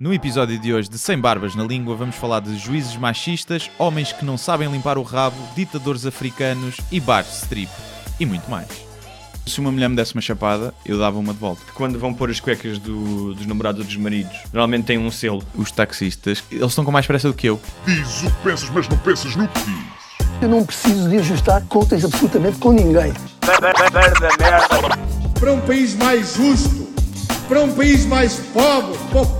No episódio de hoje de Sem Barbas na Língua, vamos falar de juízes machistas, homens que não sabem limpar o rabo, ditadores africanos e de strip. E muito mais. Se uma mulher me desse uma chapada, eu dava uma de volta. Quando vão pôr as cuecas do- dos namorados ou dos maridos, normalmente tem um selo. Os taxistas, eles estão com mais pressa do que eu. Dizes o que pensas, mas não pensas no que dizes. Eu não preciso de ajustar contas absolutamente com ninguém. para um país mais justo, para um país mais pobre, po-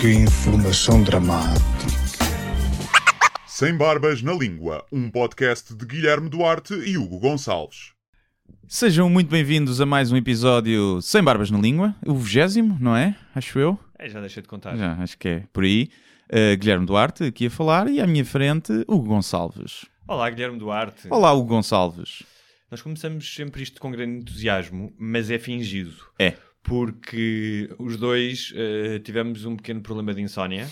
que informação dramática. Sem Barbas na Língua, um podcast de Guilherme Duarte e Hugo Gonçalves. Sejam muito bem-vindos a mais um episódio Sem Barbas na Língua, o vigésimo, não é? Acho eu. É, já deixei de contar. Já, acho que é por aí. Uh, Guilherme Duarte aqui a falar e à minha frente, Hugo Gonçalves. Olá, Guilherme Duarte. Olá, Hugo Gonçalves. Nós começamos sempre isto com grande entusiasmo, mas é fingido. É. Porque os dois eh, tivemos um pequeno problema de insónia.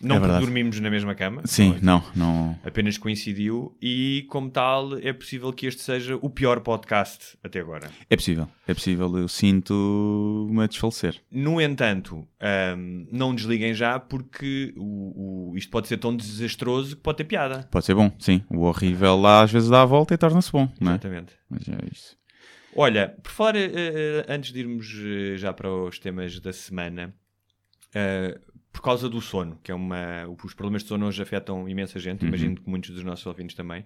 Não É porque dormimos na mesma cama. Sim, não, não, não. Apenas coincidiu. E, como tal, é possível que este seja o pior podcast até agora. É possível, é possível. Eu sinto-me a desfalecer. No entanto, ahm, não desliguem já porque o, o- isto pode ser tão desastroso que pode ter piada. Pode ser bom, sim. O horrível lá às vezes dá a volta e torna-se bom, não é? Exatamente. Mas é isso. Olha, por falar, eh, antes de irmos eh, já para os temas da semana, eh, por causa do sono, que é uma. Os problemas de sono hoje afetam imensa gente, Uhum. imagino que muitos dos nossos ouvintes também.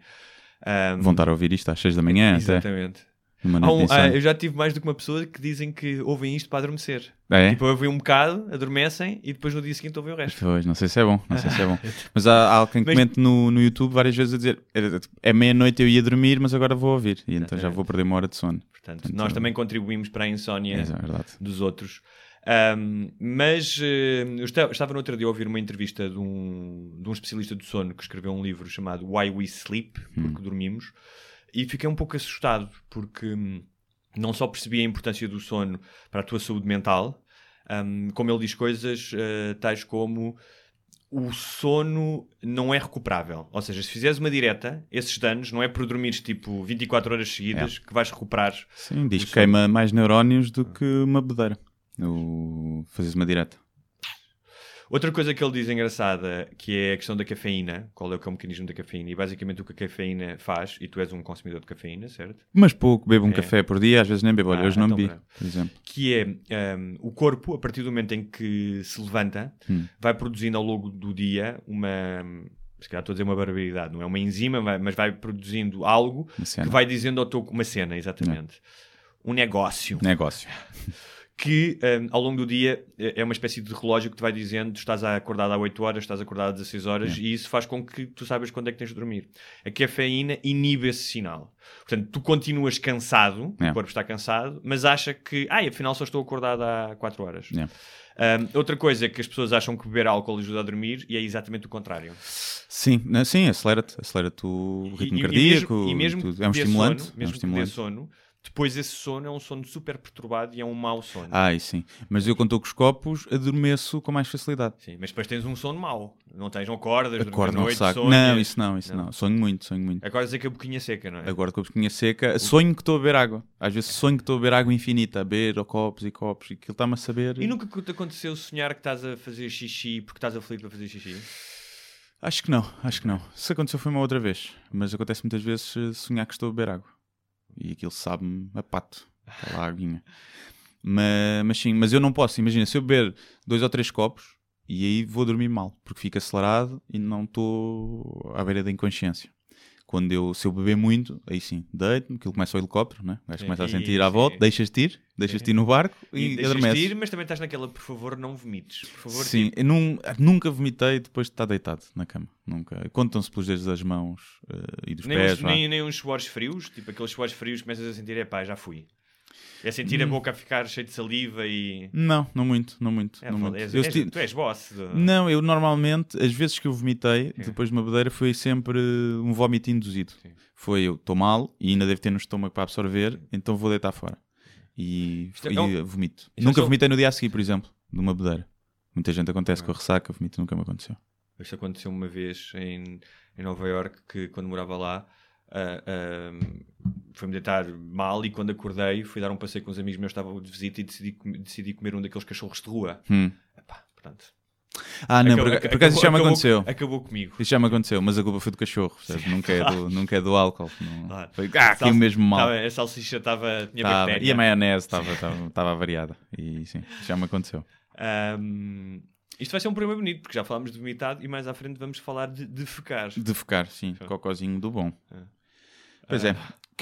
Ahm, Vão estar a ouvir isto às 6 da manhã, até. Exatamente. Noite um- ah, eu já tive mais do que uma pessoa que dizem que ouvem isto para adormecer. É? Tipo, ouvem um bocado, adormecem e depois no dia seguinte ouvem o resto. Pois, não sei se é bom, não sei se é bom. Mas há, há alguém que Mas- comente no, no YouTube várias vezes a dizer é, meia-noite eu ia dormir, mas agora vou ouvir. E então já vou perder uma hora de sono. Portanto, Portanto, nós também contribuímos para a insónia É, dos outros. Ahm, mas eh, eu esta- estava no outro dia a ouvir uma entrevista de um, de um especialista do sono que escreveu um livro chamado Why We Sleep, porque dormimos, e fiquei um pouco assustado, porque hum, não só percebi a importância do sono para a tua saúde mental, hum, como ele diz coisas eh, tais como o sono não é recuperável. Ou seja, se fizeres uma direta, esses danos não é por dormires tipo 24 horas seguidas que vais recuperar. Sim, diz que queima mais neurónios do que uma bedeira. O... Fazes uma direta. Outra coisa que ele diz engraçada, que é a questão da cafeína, qual é o é mecanismo da cafeína, e basicamente o que a cafeína faz, e tu és um consumidor de cafeína, certo? Mas pouco, bebo um É. café por dia, às vezes nem bebo. Olha, Ah, hoje não então bebi, por exemplo. Que é hum, o corpo, a partir do momento em que se levanta, Hum. vai produzindo ao longo do dia uma. Se calhar estou a dizer uma barbaridade, não é uma enzima, mas vai produzindo algo que vai dizendo ao teu. Uma cena, exatamente. Um negócio. Negócio. que hum, ao longo do dia é é uma espécie de relógio que te vai dizendo estás acordado há 8 horas, estás acordado há 16 horas e isso faz com que tu saibas quando é que tens de dormir. A cafeína inibe esse sinal. Portanto, tu continuas cansado, É. o corpo está cansado, mas acha que, ai, afinal só estou acordado há 4 horas. É. Hum, outra coisa é que as pessoas acham que beber álcool ajuda a dormir e é exatamente o contrário. Sim, não, sim acelera-te. Acelera-te o ritmo E- cardíaco. E mesmo, e mesmo tudo. É um estimulante. sono, é um mesmo que dê estimulante. sono, depois esse sono é um sono super perturbado e é um mau sono. Ai, sim. Mas eu, quando estou com os copos, adormeço com mais facilidade. Sim, mas depois tens um sono mau. Não tens, não acordas, Acordo não noite, saco. sonhas. Não, isso não, isso Não. não. Sonho muito, sonho muito. Acordas é que a boquinha seca, não é? Agora com a boquinha seca, sonho que estou a beber água. Às vezes sonho que estou a beber água infinita, a beber ou copos e copos, e aquilo está-me a saber. E nunca te aconteceu sonhar que estás a fazer xixi porque estás aflito para fazer xixi? Acho que não, acho que não. Se aconteceu foi uma outra vez, mas acontece muitas vezes sonhar que estou a beber água. E aquilo sabe-me a pato, aquela aguinha. Mas, mas sim, mas eu não posso, imagina, se eu beber dois ou três copos, e aí vou dormir mal, porque fico acelerado e não estou à beira da inconsciência. Quando eu, se eu beber muito, aí sim, deito-me, aquilo começa o helicóptero, né? o gajo começa a e- sentir à volta, deixas-te ir, deixas-te ir no barco e, deixas-te adormeces. ir, mas também estás naquela, por favor, não vomites. Por favor, Sim, tipo, eu nun- nunca vomitei depois de estar deitado na cama. Nunca. Contam-se pelos dedos das mãos eh, e dos nem, pés. uns, nem, nem uns suores frios, tipo aqueles suores frios que começas a sentir, é pá, já fui. É sentir a boca a ficar cheia de saliva e. Não, não muito, não muito. É, não muito. és- Eu és- tu és boss. do- Não, eu normalmente, as vezes que eu vomitei depois de uma bebedeira foi sempre um vómito induzido. Foi eu estou mal e ainda devo ter no estômago para absorver, então vou deitar fora. E, é e vomito. Isto é Nunca só- vomitei no dia a seguir, por exemplo, de uma bebedeira. Muita gente acontece com a ressaca, vomito nunca me aconteceu. Isto aconteceu uma vez em, em Nova York que quando morava lá ah, ah, foi-me deitar mal e quando acordei fui dar um passeio com uns amigos meus estavam de visita e decidi, decidi comer um daqueles cachorros de rua. Hum. Epá, portanto, Ah, não, acabou- por, acaso isso já me acabou- aconteceu. Acabou comigo. Isso já me aconteceu, mas a culpa foi do cachorro, percebes? nunca, é do, nunca é do álcool. Não. Claro. Foi, ah, caiu mesmo mal. Tava- a salsicha estava. tinha Tava. bactéria. E a maionese estava variada. E sim, já me aconteceu. Ahm, isto vai ser um programa bonito, porque já falámos de vomitado e mais à frente vamos falar de, de fecar. De focar, sim, cocozinho do bom. É. Pois é.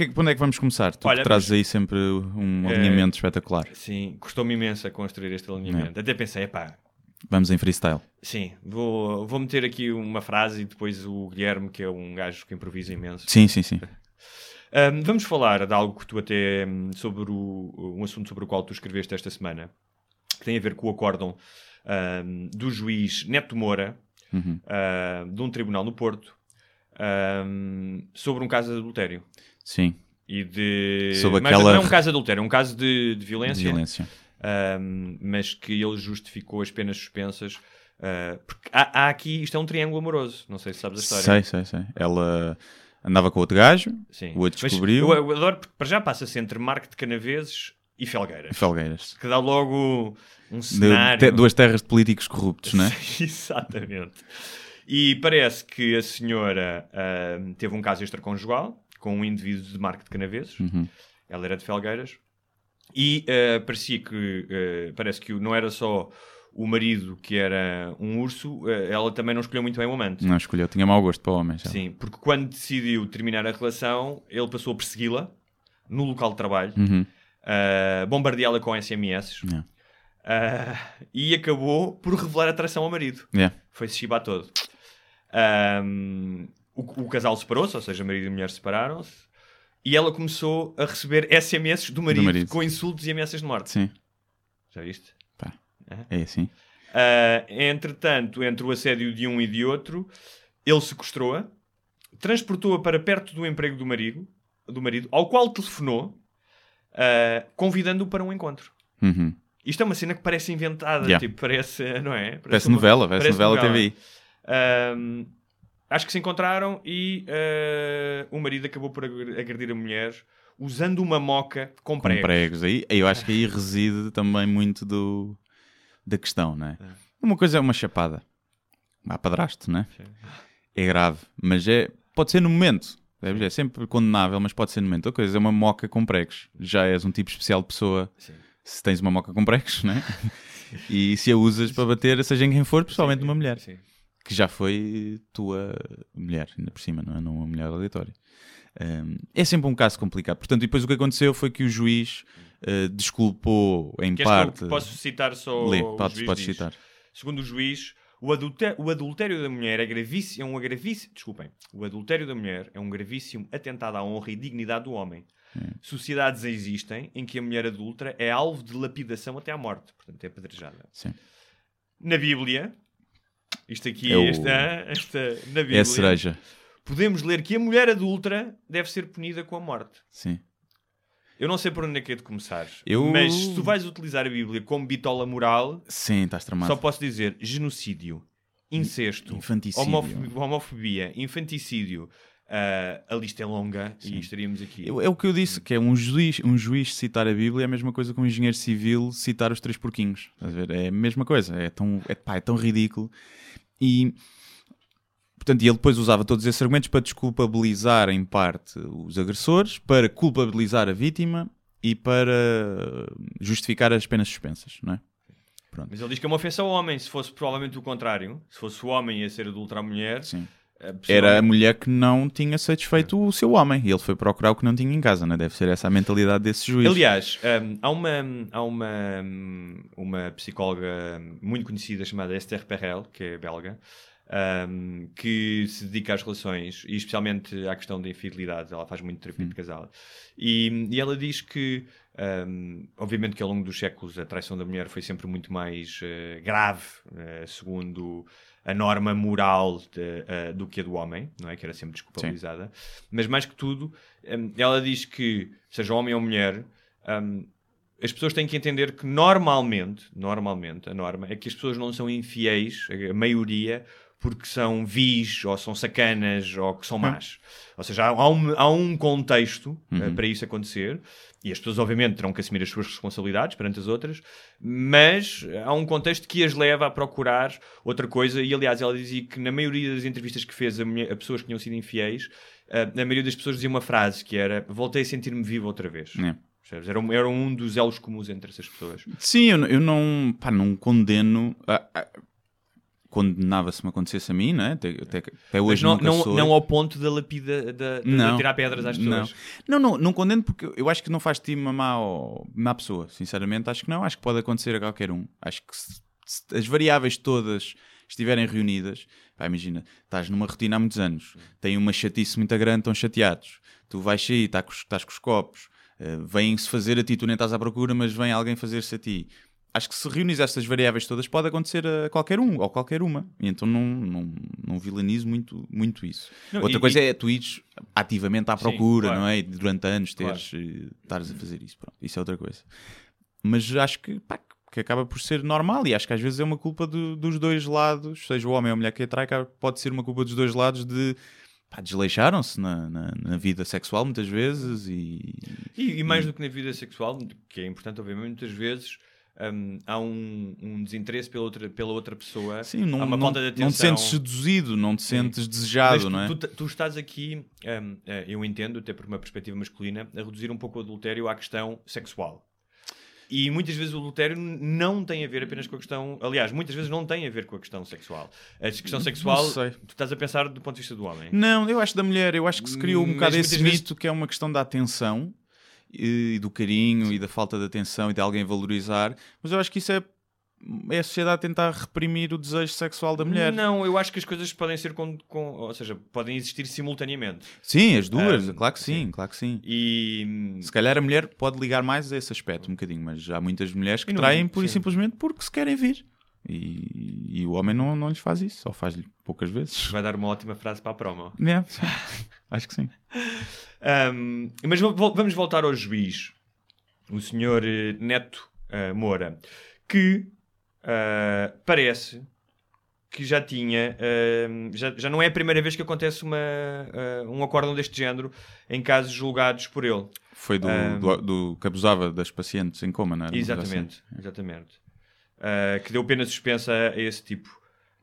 Que, por onde é que vamos começar? Tu Olha, trazes aí sempre um É. alinhamento espetacular. Sim, custou-me imenso a construir este alinhamento. Até pensei, epá, Vamos em freestyle. sim, vou, vou meter aqui uma frase e depois o Guilherme, que é um gajo que improvisa imenso. Sim, sim, sim. Ahm, vamos falar de algo que tu até, hum, sobre o, um assunto sobre o qual tu escreveste esta semana, que tem a ver com o acórdão ahm, do juiz Neto Moura, Uhum. ah, de um tribunal no Porto, ahm, sobre um caso de adultério. Sim, E de... Mas aquela- não é um caso de adultério, é um caso de, de violência. violência. Um, mas que ele justificou as penas suspensas. uh, porque há, há aqui, isto é um triângulo amoroso. Não sei se sabes a história. Sei, sei, sei. Ela andava com outro gajo, Sim. o outro Mas descobriu. Eu, eu adoro porque para já passa-se entre Marco de Canaveses e Felgueiras. Felgueiras. Que dá logo um De- cenário. te- duas terras de políticos corruptos, não é? Exatamente. E parece que a senhora ahm, teve um caso extraconjugal com um indivíduo de Marco de Canaveses. Uhum. Ela era de Felgueiras. E ah, parecia que, ah, parece que não era só o marido que era um urso, ah, ela também não escolheu muito bem o amante. Não escolheu, tinha mau gosto para homens. Sim, porque quando decidiu terminar a relação, ele passou a persegui-la no local de trabalho, Uhum. a bombardeá-la com SMS Yeah. ah, e acabou por revelar atração ao marido. Yeah. Foi-se chibar todo. Ahm, o, o casal separou-se, ou seja, marido e mulher separaram-se, e ela começou a receber SMS do marido, marido. com insultos e ameaças de morte. Sim, Já viste? pá. É assim. Ah, entretanto, entre o assédio de um e de outro, ele sequestrou-a, transportou-a para perto do emprego do marido, do marido ao qual telefonou, ah, convidando-o para um encontro. Uhum. Isto é uma cena que parece inventada, Yeah. tipo, parece, não é? Parece uma- novela, parece, novela, TVI. Ahm, acho que se encontraram e ah, o marido acabou por agr- agredir a mulher usando uma moca com Com pregos. pregos. Aí, eu acho que aí reside também muito do, da questão, não é? Uma coisa é uma chapada. Há padrasto, não é? É grave, mas é, pode ser no momento. É sempre condenável, mas pode ser no momento. Outra coisa é uma moca com pregos. Já és um tipo especial de pessoa se tens uma moca com pregos, não é? E se a usas para bater, seja em quem for, principalmente numa mulher. Sim. Que já foi tua mulher, ainda por cima, não é? Não uma mulher aleatória. Um, é sempre um caso complicado. Portanto, depois o que aconteceu foi que o juiz uh, desculpou em Queres parte. que posso citar só Lê, o podes diz? citar. Segundo o juiz, o adultério, o adultério da mulher é gravíssimo, é um gravíssimo, desculpem, o adultério da mulher é um gravíssimo atentado à honra e dignidade do homem. Sociedades existem em que a mulher adulta é alvo de lapidação até à morte, portanto é apedrejada. Sim. Na Bíblia, isto aqui, É o- esta, esta, na Bíblia, É a cereja. podemos ler que a mulher adulta deve ser punida com a morte. Sim. Eu não sei por onde é que é de começar, Eu- mas se tu vais utilizar a Bíblia como bitola moral, Sim, estás tramado. só posso dizer genocídio, incesto, Infanticídio. homof- homofobia, infanticídio. ah, a lista é longa e estaríamos aqui. Eu- É o que eu disse, que é um juiz, um juiz citar a Bíblia é a mesma coisa que um engenheiro civil citar os três porquinhos. Estás a ver? É a mesma coisa. É tão, é, pá, é tão ridículo. E, portanto, ele depois usava todos esses argumentos para desculpabilizar, em parte, os agressores, para culpabilizar a vítima e para justificar as penas suspensas, não é? Mas ele diz que é uma ofensa ao homem. Se fosse provavelmente o contrário, se fosse o homem a ser adulto à mulher, Sim. Ah, Era a mulher que não tinha satisfeito o seu homem e ele foi procurar o que não tinha em casa, não é? Deve ser essa a mentalidade desse juiz. Aliás, hum, há, uma, há uma, hum, uma psicóloga muito conhecida chamada Esther Perel, que é belga, ahm, que se dedica às relações e especialmente à questão da infidelidade. Ela faz muito terapia de casal. E, e ela diz que, ahm, obviamente, que ao longo dos séculos a traição da mulher foi sempre muito mais eh, grave, eh, segundo a norma moral de, eh, do que a do homem, não é? Que era sempre desculpabilizada. Mas mais que tudo, ahm, ela diz que, seja homem ou mulher, ahm, as pessoas têm que entender que normalmente, normalmente, a norma é que as pessoas não são infiéis, a maioria, porque são vis, ou são sacanas, ou que são más. Ou seja, há, um, há um contexto eh, para isso acontecer, e as pessoas obviamente terão que assumir as suas responsabilidades perante as outras, mas há um contexto que as leva a procurar outra coisa, e aliás ela dizia que na maioria das entrevistas que fez a, mulher- a pessoas que tinham sido infiéis, eh, a maioria das pessoas dizia uma frase que era voltei a sentir-me vivo outra vez. É. Era, um- era um dos elos comuns entre essas pessoas. Sim, eu, eu não, pá, não condeno. ah, ah, Condenava se me acontecesse a mim, né? até, até, até Mas hoje não, nunca não, sou. não ao ponto da lapida, da, de, de tirar pedras às não. pessoas. Não, não, não condeno porque eu acho que não faz de ti uma má, má pessoa, sinceramente. Acho que não, acho que pode acontecer a qualquer um. Acho que se, se as variáveis todas estiverem reunidas, pá, imagina, estás numa rotina há muitos anos, tem uma chatice muito grande, estão chateados. Tu vais sair, tá com estás com os copos, eh, vêm-se fazer a ti, tu nem estás à procura, mas vem alguém fazer-se a ti. Acho que se reunires estas variáveis todas, pode acontecer a qualquer um ou qualquer uma. E então não, não, não vilanizo muito, muito isso. Não, Outra e- coisa e- é ires ativamente à Sim, procura, claro. não é? E durante anos teres, eh, estares a fazer isso. Pronto, isso é outra coisa. Mas acho que, pá, que acaba por ser normal e acho que às vezes é uma culpa do- dos dois lados, seja o homem ou a mulher que atrai, pode ser uma culpa dos dois lados de desleixaram-se na, na, na vida sexual muitas vezes e E, e mais do que na vida sexual, que é importante, obviamente, muitas vezes hum, há um, um desinteresse pela outra, pela outra pessoa. sim, não, há uma não, falta de atenção. não te sentes seduzido, não te sentes desejado, Mas tu, não é? tu, tu estás aqui, hum, eh, eu entendo, até por uma perspectiva masculina, a reduzir um pouco o adultério à questão sexual. E muitas vezes o adultério não tem a ver apenas com a questão. Aliás, muitas vezes não tem a ver com a questão sexual. A questão sexual, tu estás a pensar do ponto de vista do homem. Não, eu acho da mulher, eu acho que se criou um bocado esse vezes- mito que é uma questão da atenção e do carinho e da falta de atenção e de alguém valorizar, mas eu acho que isso é, é a sociedade tentar reprimir o desejo sexual da mulher. Não, eu acho que as coisas podem ser com, com- ou seja, podem existir simultaneamente. Sim, as duas, Ah, claro que sim, claro que sim. E Se calhar a mulher pode ligar mais a esse aspecto um bocadinho, mas há muitas mulheres que não- traem pura e sim. simplesmente porque se querem vir. E, e o homem não, não lhes faz isso, ou faz-lhe poucas vezes. vai dar uma ótima frase para a promo. É, sim. Acho que sim. Um, mas vamos voltar ao juiz, o senhor eh, Neto eh, Moura, que ah, parece que já tinha, ah, já, já não é a primeira vez que acontece uma, um acórdão deste género em casos julgados por ele. Foi do, do, do que abusava das pacientes em coma, não era? Uma coisa assim. Exatamente, exatamente. Que deu pena suspensa a esse tipo.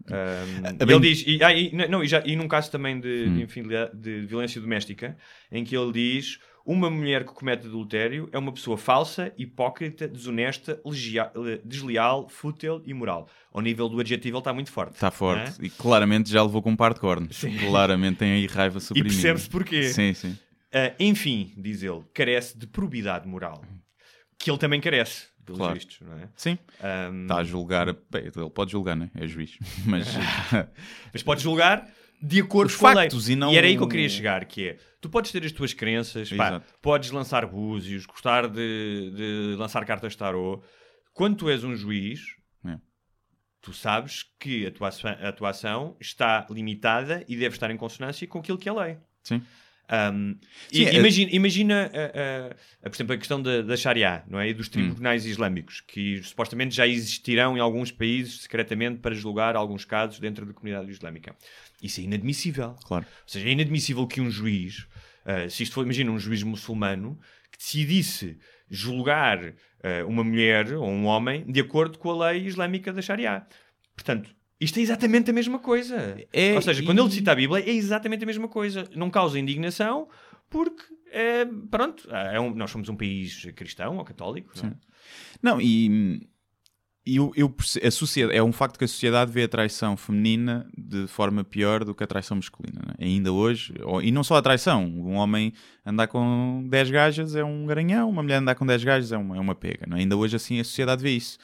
Um, e bem- Hum. ele diz, e, ah, e, não, e, já, e num caso também de, de infidelidade- de violência doméstica, em que ele diz: uma mulher que comete adultério é uma pessoa falsa, hipócrita, desonesta, desleal, fútil e moral. Ao nível do adjetivo, ele está muito forte. Está forte. é? E claramente já levou com um par de cornos. Claramente tem aí raiva E suprimida. percebe-se porquê. Sim, sim. Ah, enfim, diz ele, carece de probidade moral. Que ele também carece, pelos Claro. vistos, não é? Sim. Um, Está a julgar. Bem, ele pode julgar, né? É juiz. Mas. Mas podes julgar de acordo Os com a lei. factos e não- era aí que eu queria chegar, que é, tu podes ter as tuas crenças, pá, podes lançar búzios, gostar de, de lançar cartas de tarô. Quando tu és um juiz, É. tu sabes que a tua, a tua ação está limitada e deve estar em consonância com aquilo que é lei. Sim. Um, Sim, e- é- imagina, imagina a- a- a, por exemplo, a questão da, da Sharia não é? e Hum. dos tribunais islâmicos, que supostamente já existirão em alguns países secretamente para julgar alguns casos dentro da comunidade islâmica. Isso é inadmissível. Claro. Ou seja, é inadmissível que um juiz, ah, se isto for, imagina, um juiz muçulmano, que decidisse julgar ah, uma mulher ou um homem de acordo com a lei islâmica da Sharia. Portanto, isto é exatamente a mesma coisa. É, Ou seja, e- quando ele cita a Bíblia, é exatamente a mesma coisa. Não causa indignação, porque, é, pronto, é um- nós somos um país cristão ou católico. não é? Não, e. e eu, eu a sociedade, é um facto que a sociedade vê a traição feminina de forma pior do que a traição masculina. né? Ainda hoje, ou- e não só a traição, um homem andar com 10 gajas é um garanhão, uma mulher andar com 10 gajas é uma, é uma pega. é? Ainda hoje, assim, a sociedade vê isso.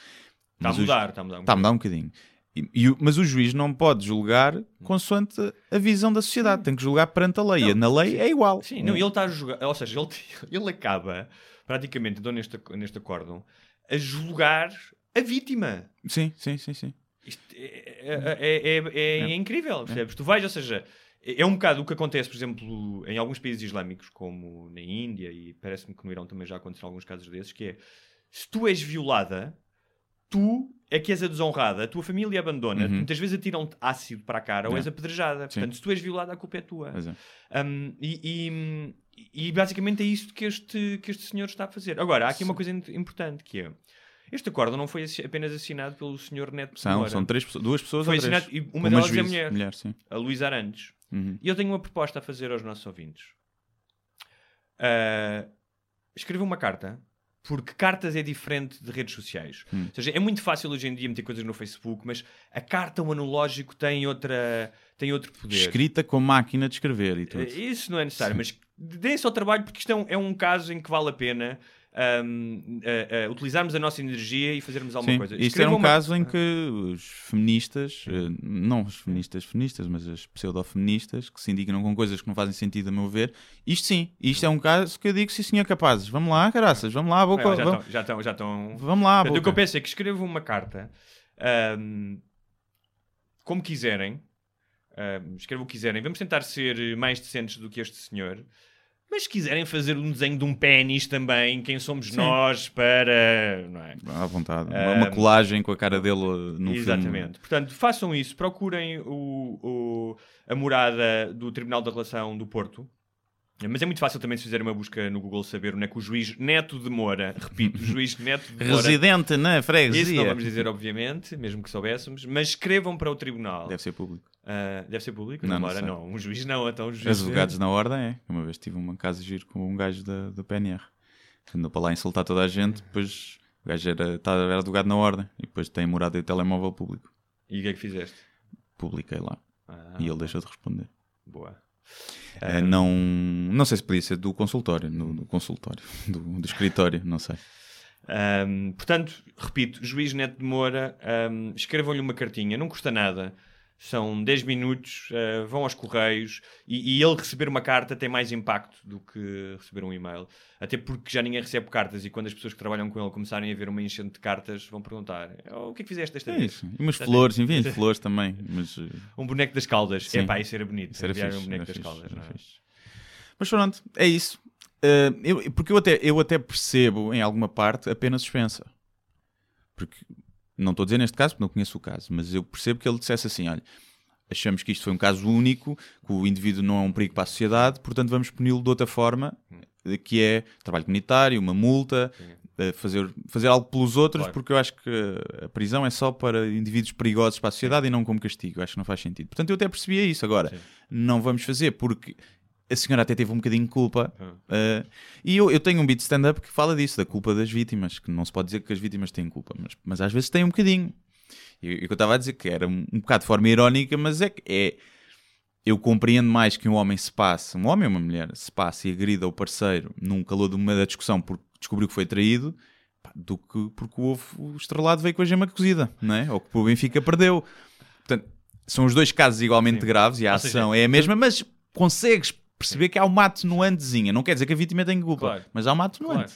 Está a mudar, está a mudar. um Está a mudar um bocadinho. E- e mas o juiz não pode julgar consoante a visão da sociedade. Tem que julgar perante a lei. E na lei é igual. Sim, não, ele está a jogar, ou seja, ele, ele acaba praticamente, então neste, neste acórdão, a julgar a vítima. Sim, sim, sim, sim. Isto é, é- é- é incrível, percebes? Tu vais, ou seja, é um bocado o que acontece, por exemplo, em alguns países islâmicos, como na Índia, e parece-me que no Irão também já aconteceram alguns casos desses, que é, se tu és violada, tu é que és a desonrada, a tua família abandona, Uhum. muitas vezes atiram-te ácido para a cara ou É. és apedrejada. Sim. Portanto, se tu és violada, a culpa é tua. É. Um, e, e- e basicamente é isto que este, que este senhor está a fazer. Agora, há aqui uma coisa importante que é este acordo não foi apenas assinado pelo senhor Neto São, Moura, são três, duas pessoas Foi ou assinado- e uma delas é mulher. sim. a Luísa Arantes. Uhum. E eu tenho uma proposta a fazer aos nossos ouvintes. Ah, escreva uma carta, porque cartas é diferente de redes sociais. Hum. Ou seja, é muito fácil hoje em dia meter coisas no Facebook, mas a carta, o analógico, tem, outra, tem outro poder. Escrita com máquina de escrever e tudo. Eh, Isso não é necessário, mas deem-se ao trabalho porque isto é um, é um caso em que vale a pena a utilizarmos a nossa energia e fazermos alguma Sim, coisa. isto era um uma- caso em que os feministas, eh, não os feministas feministas, mas as pseudo-feministas, que se indignam com coisas que não fazem sentido a meu ver, isto sim, isto é um caso que eu digo, sim senhor, capazes, vamos lá, caraças, vamos lá, boca, Ah, já vamos, estão, já estão, já estão. vamos lá, Portanto, o que eu boca. penso é que escrevam uma carta ahm, como quiserem, ahm, escrevam o que quiserem. Vamos tentar ser mais decentes do que este senhor. Mas se quiserem fazer um desenho de um pênis também, quem somos nós para. Não é? À vontade, uma, Ah, uma colagem com a cara dele num Exatamente. Portanto, façam isso, procurem o, o- a morada do Tribunal da Relação do Porto. Mas é muito fácil também se fizerem uma busca no Google saber onde é que o juiz Neto de Moura, repito, o juiz Neto de filme. Moura. Residente na freguesia. Isso não vamos dizer, obviamente, mesmo que soubéssemos, mas escrevam para o tribunal. Deve ser público. Ah, deve ser público? Não, Não, não não. Um juiz não, então um juiz. Advogados na ordem, é. Uma vez tive uma casa de giro com um gajo da, da PNR. Andou para lá insultar toda a gente, depois o gajo era, tá- era advogado na ordem e depois tem morada de telemóvel público. E o que é que fizeste? Publiquei lá Ah, e ele deixou de responder. Boa. Eh, não, não sei se podia ser do consultório, no, do consultório, do, do escritório, não sei. Ahm, portanto, repito, juiz Neto de Moura, ahm, escrevam-lhe uma cartinha, não custa nada. São 10 minutos, ah, vão aos correios e, e ele receber uma carta tem mais impacto do que receber um e-mail. Até porque já ninguém recebe cartas e quando as pessoas que trabalham com ele começarem a ver uma enchente de cartas vão perguntar: "Oh, o que é que fizeste desta É vez? isso. E umas Já flores, enfim, flores também. Mas, eh, Um boneco das caldas. Sim. É pá, isso era bonito. isso era fixe, um boneco das fixe, caldas. não é? Mas pronto, é isso. Eh, eu- porque eu até, eu até percebo, em alguma parte, a pena suspensa. Porque, não estou a dizer neste caso, porque não conheço o caso, mas eu percebo que ele dissesse assim: olha, achamos que isto foi um caso único, que o indivíduo não é um perigo para a sociedade, portanto vamos puni-lo de outra forma, eh, que é trabalho comunitário, uma multa, eh, fazer, fazer algo pelos outros, Claro. porque eu acho que a prisão é só para indivíduos perigosos para a sociedade e não como castigo. Eu acho que não faz sentido. Portanto, eu até percebia isso. Agora, Sim. não vamos fazer porque a senhora até teve um bocadinho de culpa. Eh, e eu, eu tenho um beat de stand-up que fala disso, da culpa das vítimas, que não se pode dizer que as vítimas têm culpa, mas, mas às vezes têm um bocadinho. E o que eu estava a dizer que era um, um bocado de forma irónica, mas é que é. Eu compreendo mais que um homem se passe, um homem ou uma mulher, se passe e agrida o parceiro num calor de uma discussão porque descobriu que foi traído, pá, do que porque o ovo estrelado veio com a gema cozida, não é? Ou que o Benfica perdeu. Portanto, são os dois casos igualmente Sim. graves e a Ou seja, ação é a mesma, mas consegues perceber que há uma atenuantezinha. Não quer dizer que a vítima tenha culpa, Claro. mas há uma atenuante.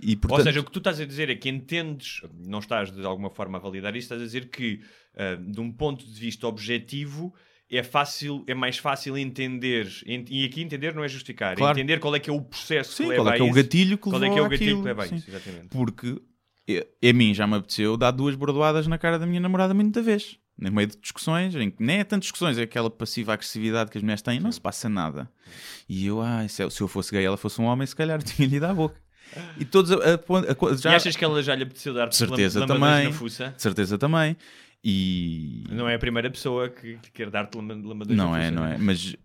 E, portanto, Ou seja, o que tu estás a dizer é que entendes, não estás de alguma forma a validar isso, estás a dizer que ah, de um ponto de vista objetivo é fácil, é mais fácil entender, ent- e aqui entender não é justificar, é Claro. entender qual é que é o processo sim, que leva qual é que é o gatilho que qual é que é o gatilho que leva a isso, exatamente. Porque eh, a mim já me apeteceu dar duas bordoadas na cara da minha namorada muita vez. No meio de discussões, em que nem é tanto discussões, é aquela passiva agressividade que as mulheres têm, não se passa nada. E eu, ah, se eu, se eu fosse gay, ela fosse um homem, se calhar tinha-lhe ido à boca. E todos a, a- a- a- já, E achas que ela já lhe apeteceu dar de certeza também, na fuça? de certeza também. E Não é a primeira pessoa que, que quer dar-te lamba- lambadões não é, não é, mas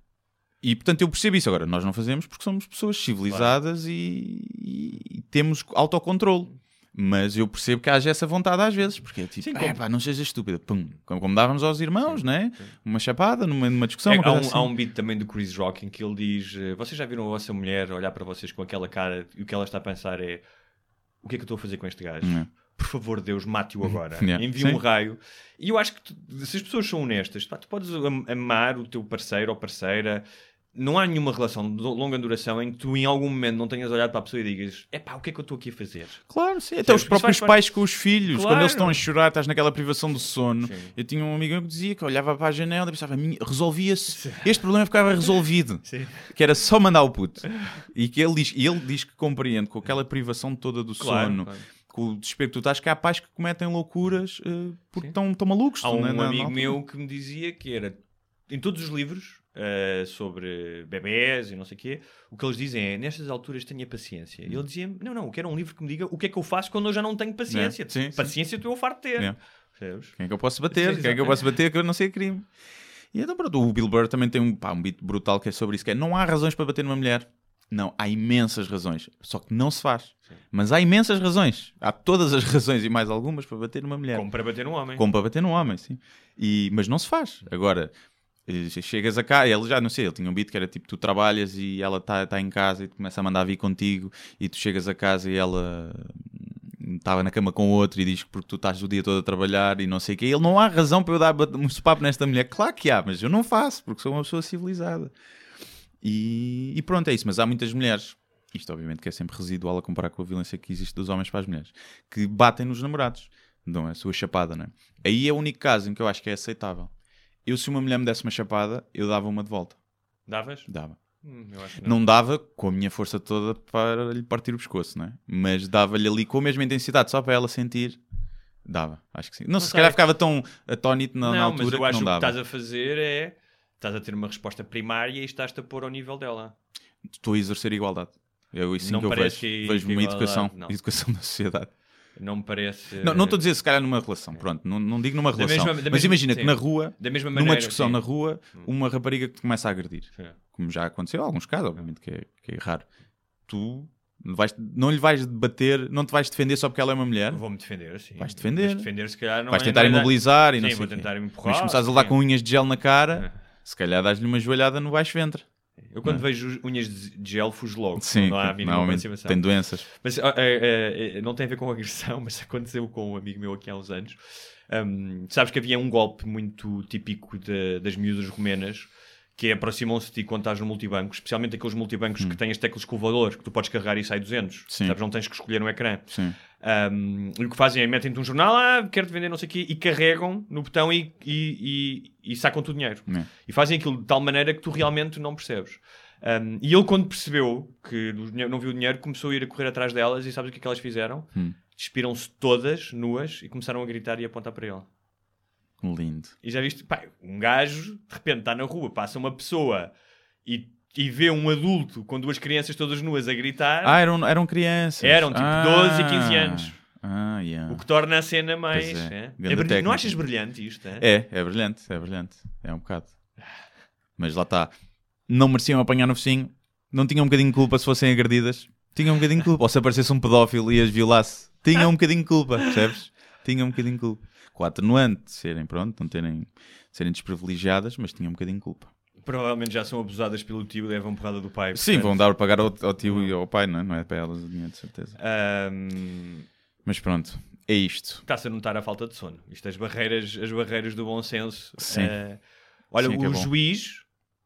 e portanto eu percebo isso agora. Nós não fazemos porque somos pessoas civilizadas e, e temos autocontrole. Mas eu percebo que haja essa vontade às vezes, porque é tipo, Sim, "É como- pá, não sejas estúpida, pum, como, como dávamos aos irmãos, né? Uma chapada numa, numa discussão, É, uma há, um, assim. há um beat também do Chris Rock em que ele diz: eh, Vocês já viram a vossa mulher olhar para vocês com aquela cara e o que ela está a pensar é: O que é que eu estou a fazer com este gajo? Não por favor, Deus, mate-o agora. Yeah. Envia um raio. E eu acho que tu- se as pessoas são honestas, pá, tu podes am- amar o teu parceiro ou parceira. Não há nenhuma relação de longa duração em que tu, em algum momento, não tenhas olhado para a pessoa e digas: é pá, o que é que eu estou aqui a fazer? Claro, sim. Até os próprios parte- pais com os filhos, Claro. quando eles estão a chorar, estás naquela privação do sono. Sim. Eu tinha um amigo que dizia que olhava para a janela e pensava, "Minha- resolvia-se. Este problema ficava resolvido. Sim. Que era só mandar o puto. E que ele diz, e ele diz que compreende com aquela privação toda do Claro, sono, claro. com o desespero que tu estás, que há pais que cometem loucuras eh, porque estão malucos. Há estão um na- na amigo altura. meu que me dizia que era em todos os livros eh, sobre bebés e não sei o quê, o que eles dizem é nestas alturas tenha paciência. E ele dizia: Não, não, eu quero um livro que me diga o que é que eu faço quando eu já não tenho paciência. É, sim, sim. paciência tu eu farto de ter. É. Quem é que eu posso bater? Sim, Quem é que eu posso bater que eu não sei crime? E então, pronto, o Bill Burr também tem um, pá, um beat brutal que é sobre isso, que é não há razões para bater numa mulher. Não, há imensas razões. Só que não se faz. Mas há imensas razões. Há todas as razões e mais algumas para bater numa mulher. Como para bater um homem. Como para bater num homem, sim. E, mas não se faz. Agora, chegas a cá, ele já, não sei, ele tinha um beat que era tipo, tu trabalhas e ela está tá em casa e tu começa a mandar vir contigo e tu chegas a casa e ela hum, estava na cama com outro e diz que porque tu estás o dia todo a trabalhar e não sei o quê. Ele não há razão para eu dar um sopapo nesta mulher. Claro que há, mas eu não faço porque sou uma pessoa civilizada. E, e pronto, é isso. Mas há muitas mulheres, isto obviamente que é sempre residual a comparar com a violência que existe dos homens para as mulheres, que batem nos namorados. Dão a sua chapada, não é? Aí é o único caso em que eu acho que é aceitável. Eu, se uma mulher me desse uma chapada, eu dava uma de volta. Davas? Dava. Hum, eu que não. Não dava com a minha força toda para lhe partir o pescoço, não é? Mas dava-lhe ali com a mesma intensidade, só para ela sentir. Dava, acho que sim. Não, se sei. calhar ficava tão atónito na, Não, na altura mas eu que acho não que o que dava. estás a fazer é. Estás a ter uma resposta primária e estás-te a pôr ao nível dela. Estou a exercer igualdade. É isso Não que eu vejo. que- Vejo que uma igualdade, educação, não. educação da sociedade. Não me parece. Não não estou a dizer se calhar numa relação, pronto, não, não digo numa relação. mesma- mas mesma- imagina que sim. na rua, mesma numa maneira. discussão sim. na rua, uma rapariga que te começa a agredir. Sim. como já aconteceu em alguns casos, obviamente que é, que é raro, tu vais- não lhe vais bater, não te vais defender só porque ela é uma mulher, Vou-me defender, assim. Vais defender. Mas defender, se calhar, não vais é- tentar é imobilizar e não Sim, sei vou tentar empurrar. Mas começares a levar sim. com unhas de gel na cara, É. se calhar dás-lhe uma joelhada no baixo ventre. Eu quando vejo unhas de gel, fujo logo. Sim, não há a mínima tem doenças. Mas ah, é, é, não tem a ver com agressão, mas aconteceu com um amigo meu aqui há uns anos. Hum, sabes que havia um golpe muito típico de- das miúdas romenas que aproximam-se de ti quando estás no multibanco, especialmente aqueles multibancos que têm as teclas com o valor, que tu podes carregar e sai 200. Hum. Sim. Sabes, não tens que escolher um ecrã. Sim. Um, e o que fazem é metem-te um jornal, ah, quero-te vender não sei o quê, e carregam no botão e, e, e, e sacam-te o dinheiro. É. E fazem aquilo de tal maneira que tu realmente não percebes. Um, e ele, quando percebeu que não viu o dinheiro, começou a ir a correr atrás delas e sabes o que é que elas fizeram? Hum. Despiram-se todas, nuas, e começaram a gritar e a apontar para ele. Lindo. E já viste, pá, um gajo, de repente está na rua, passa uma pessoa e, e vê um adulto com duas crianças todas nuas a gritar, Ah, eram, eram crianças. Eram, tipo, ah, 12 e 15 anos. Ah, yeah. o que torna a cena mais. É. é. É não achas brilhante isto? É? É, é brilhante, é brilhante. É um bocado. Mas lá está. Não mereciam apanhar no focinho. Não tinham um bocadinho de culpa se fossem agredidas. Tinham um bocadinho de culpa. Ou se aparecesse um pedófilo e as violasse. Tinham um bocadinho de culpa, percebes? Tinham um bocadinho de culpa. Com a atenuante de serem, pronto, não terem, serem desprivilegiadas, mas tinham um bocadinho de culpa. Provavelmente já são abusadas pelo tio e levam porrada do pai. Sim, portanto. vão dar a pagar ao, ao tio e ao pai, não é? Não é para elas o dinheiro, de certeza. Ahm, Mas pronto, é isto. Está-se a notar a falta de sono. Isto, as barreiras, as barreiras do bom senso. Sim. eh, olha, Sim, é o bom. juiz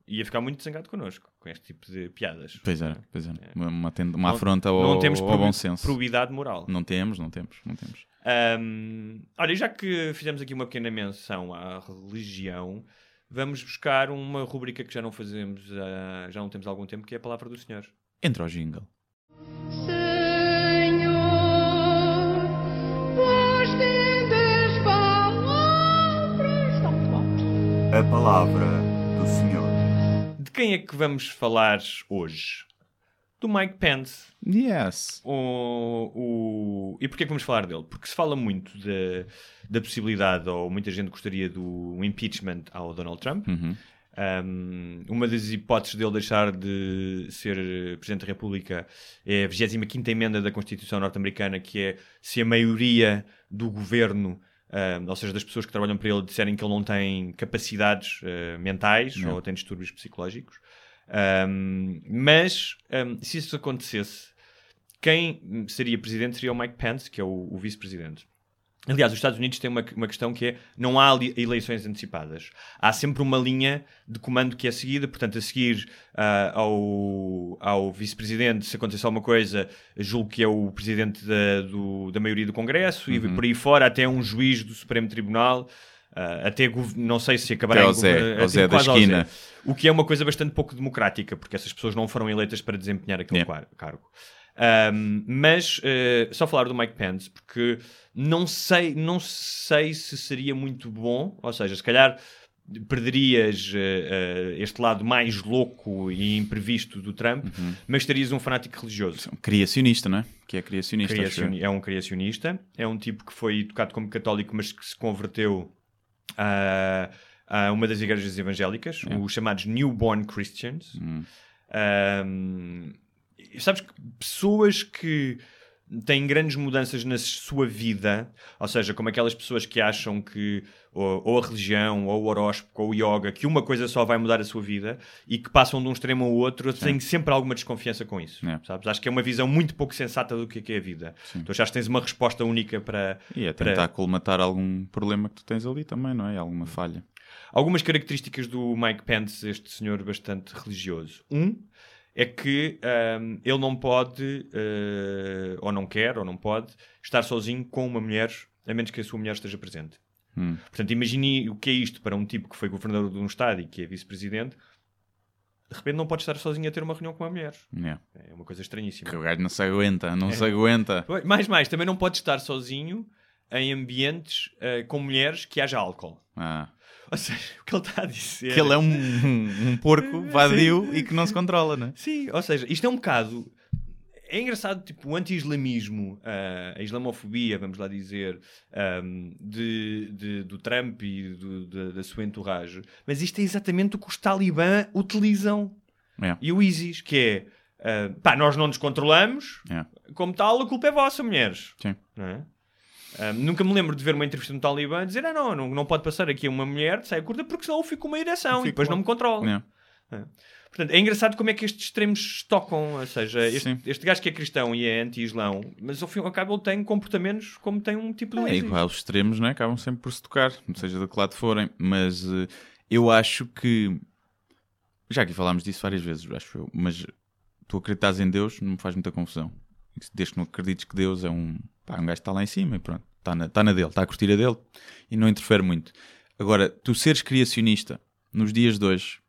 ia ficar muito zangado connosco com este tipo de piadas. Pois é, pois é. Uma, uma, tend- uma Não- afronta ao, não temos ao bom senso. probidade moral. Não temos, não temos, não temos. Ahm, olha, já que fizemos aqui uma pequena menção à religião, vamos buscar uma rubrica que já não fazemos, ah, já não temos há algum tempo, que é a palavra do Senhor. Entra ao jingle. A palavra do Senhor. De quem é que vamos falar hoje? Do Mike Pence. Yes. O, o... E porquê que vamos falar dele? Porque se fala muito da, da possibilidade, ou muita gente gostaria do impeachment ao Donald Trump. Uhum. Um, uma das hipóteses dele deixar de ser Presidente da República é a 25 emenda da Constituição norte-americana, que é se a maioria do governo, um, ou seja, das pessoas que trabalham para ele, disserem que ele não tem capacidades uh, mentais Não. ou tem distúrbios psicológicos. Um, mas um, se isso acontecesse, quem seria presidente seria o Mike Pence, que é o, o vice-presidente. Aliás, os Estados Unidos têm uma, uma questão que é não há eleições antecipadas. Há sempre uma linha de comando que é seguida, portanto, a seguir ah, ao, ao vice-presidente, se acontecer alguma coisa, julgo que é o presidente da, do- da maioria do Congresso e por aí fora até um juiz do Supremo Tribunal. Ah, até não sei se acabará Até em Zé, até Zé da esquina. O que é uma coisa bastante pouco democrática, porque essas pessoas não foram eleitas para desempenhar aquele Yeah. cargo. Um, mas eh, só falar do Mike Pence, porque não sei, não sei se seria muito bom, ou seja, se calhar perderias eh, eh, este lado mais louco e imprevisto do Trump, Uhum. mas terias um fanático religioso. Criacionista, não é? Que é criacionista. é um criacionista, é um tipo que foi educado como católico, mas que se converteu a, a uma das igrejas evangélicas, É. os chamados Newborn Christians. Hum. Um, sabes que pessoas que têm grandes mudanças na sua vida, ou seja, como aquelas pessoas que acham que ou, ou a religião, ou o horóscopo, ou o yoga, que uma coisa só vai mudar a sua vida e que passam de um extremo ao outro, eu tenho sempre alguma desconfiança com isso. É. Sabes? Acho que é uma visão muito pouco sensata do que é, que é a vida. Tu achas que tens uma resposta única para. E é para- tentar colmatar algum problema que tu tens ali também, não é? Alguma falha. Algumas características do Mike Pence, este senhor bastante religioso. Um é que ahm, ele não pode, eh, ou não quer, ou não pode, estar sozinho com uma mulher, a menos que a sua mulher esteja presente. Hum. Portanto, imagine o que é isto para um tipo que foi governador de um estado e que é vice-presidente. De repente não pode estar sozinho a ter uma reunião com uma mulher. Yeah. É uma coisa estranhíssima. Que o gajo não se aguenta, É. não se aguenta. Mais, mais, também não pode estar sozinho em ambientes eh, com mulheres que haja álcool. Ah. Ou seja, o que ele está a dizer... Que ele é um, um, um porco vadio e que não se controla, não é? Sim, ou seja, isto é um bocado. É engraçado, tipo, o anti-islamismo, ah, a islamofobia, vamos lá dizer, ahm, de, de- do Trump e do- da- da sua entourage, mas isto é exatamente o que os talibã utilizam. É. E o ISIS, que é, ah, pá, nós não nos controlamos, É. como tal, a culpa é vossa, mulheres. Sim. Não é? Ah, nunca me lembro de ver uma entrevista no Talibã dizer: ah, não, não, não pode passar aqui uma mulher de saia curta porque senão eu fico com uma ereção e depois não me controlo. É. Portanto, é engraçado como é que estes extremos tocam. Ou seja, este, este gajo que é cristão e é anti-islão, mas ao fim e ao cabo ele tem comportamentos como tem um tipo de um É ISIS. igual, os extremos não é? acabam sempre por se tocar, seja de que lado forem. Mas eh, eu acho que. Já aqui falámos disso várias vezes, acho eu. Mas tu acreditas em Deus não me faz muita confusão. Desde que não acredites que Deus é um. Pá, um gajo está lá em cima e pronto. Está na, está na dele, está a curtir a dele e não interfere muito. Agora, tu seres criacionista nos dias de hoje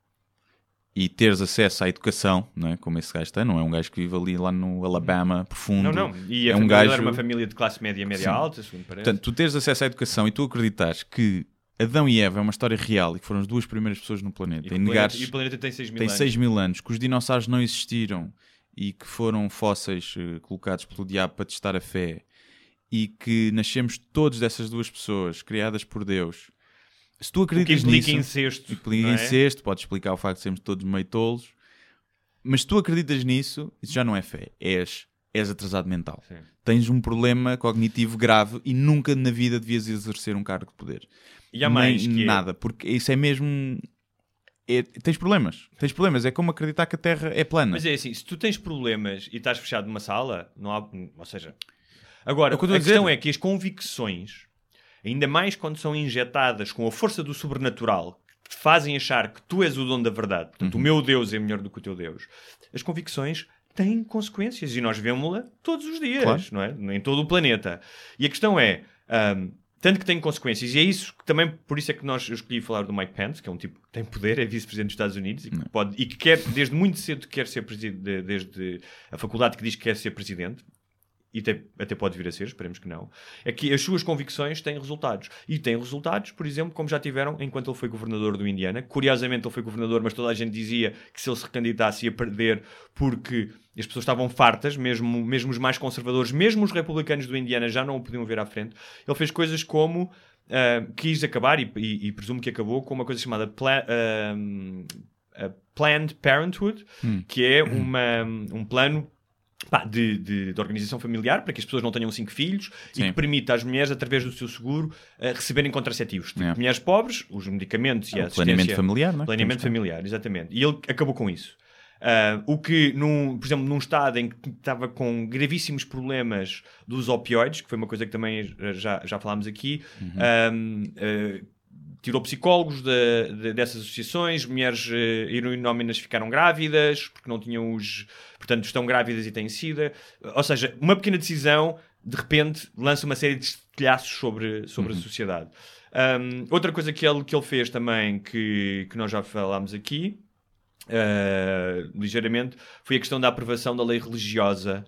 e teres acesso à educação, não é? como esse gajo tem, não é um gajo que vive ali lá no Alabama profundo. Não, não. E a é um gajo... era uma família de classe média, média Sim. alta, segundo parece. Portanto, tu teres acesso à educação e tu acreditares que Adão e Eva é uma história real e que foram as duas primeiras pessoas no planeta e, e, negares e o planeta tem 6 mil tem anos. 6 mil anos, que os dinossauros não existiram e que foram fósseis eh, colocados pelo diabo para testar a fé e que nascemos todos dessas duas pessoas criadas por Deus. Se tu O que acreditas implica nisso, incesto. implica é? incesto, pode explicar o facto de sermos todos meio tolos, mas se tu acreditas nisso, isso já não é fé, és, és atrasado mental. Sim. Tens um problema cognitivo grave e nunca na vida devias exercer um cargo de poder. E há mais Nem que é- nada, porque isso é mesmo. é- tens problemas. Tens problemas. É como acreditar que a Terra é plana. Mas é assim, se tu tens problemas e estás fechado numa sala, não há. Ou seja. Agora, a questão é que as convicções, ainda mais quando são injetadas com a força do sobrenatural, que te fazem achar que tu és o dono da verdade, portanto, Uhum. o meu Deus é melhor do que o teu Deus, as convicções têm consequências e nós vemos-la todos os dias, Claro. não é? Em todo o planeta. E a questão é. ahm, tanto que tem consequências, e é isso que também, por isso é que nós eu escolhi falar do Mike Pence, que é um tipo que tem poder, é vice-presidente dos Estados Unidos e que, pode, e que quer, desde muito cedo, quer ser presidente, desde a faculdade que diz que quer ser presidente, e até, até pode vir a ser, esperemos que não, é que as suas convicções têm resultados. E têm resultados, por exemplo, como já tiveram enquanto ele foi governador do Indiana. Curiosamente, ele foi governador, mas toda a gente dizia que se ele se recandidasse ia perder porque as pessoas estavam fartas, mesmo, mesmo os mais conservadores, mesmo os republicanos do Indiana já não o podiam ver à frente. Ele fez coisas como. ah, quis acabar, e, e- e presumo que acabou, com uma coisa chamada a Planned Parenthood, que é uma, um plano pá, de, de- de organização familiar para que as pessoas não tenham cinco filhos e Sim. que permita às mulheres, através do seu seguro, eh, receberem contraceptivos. Tipo, É. mulheres pobres, os medicamentos e a o assistência... planeamento familiar, não é? Planeamento familiar, exatamente. E ele acabou com isso. Ah, o que, num, por exemplo, num estado em que estava com gravíssimos problemas dos opioides, que foi uma coisa que também já, já falámos aqui, ahm, ah, tirou psicólogos de- de- dessas associações, mulheres eh, heroinóminas ficaram grávidas, porque não tinham os. Portanto, estão grávidas e têm sida. Ou seja, uma pequena decisão, de repente, lança uma série de estilhaços sobre, sobre a sociedade. Um, outra coisa que ele, que ele fez também, que, que nós já falámos aqui, uh, ligeiramente, foi a questão da aprovação da lei religiosa.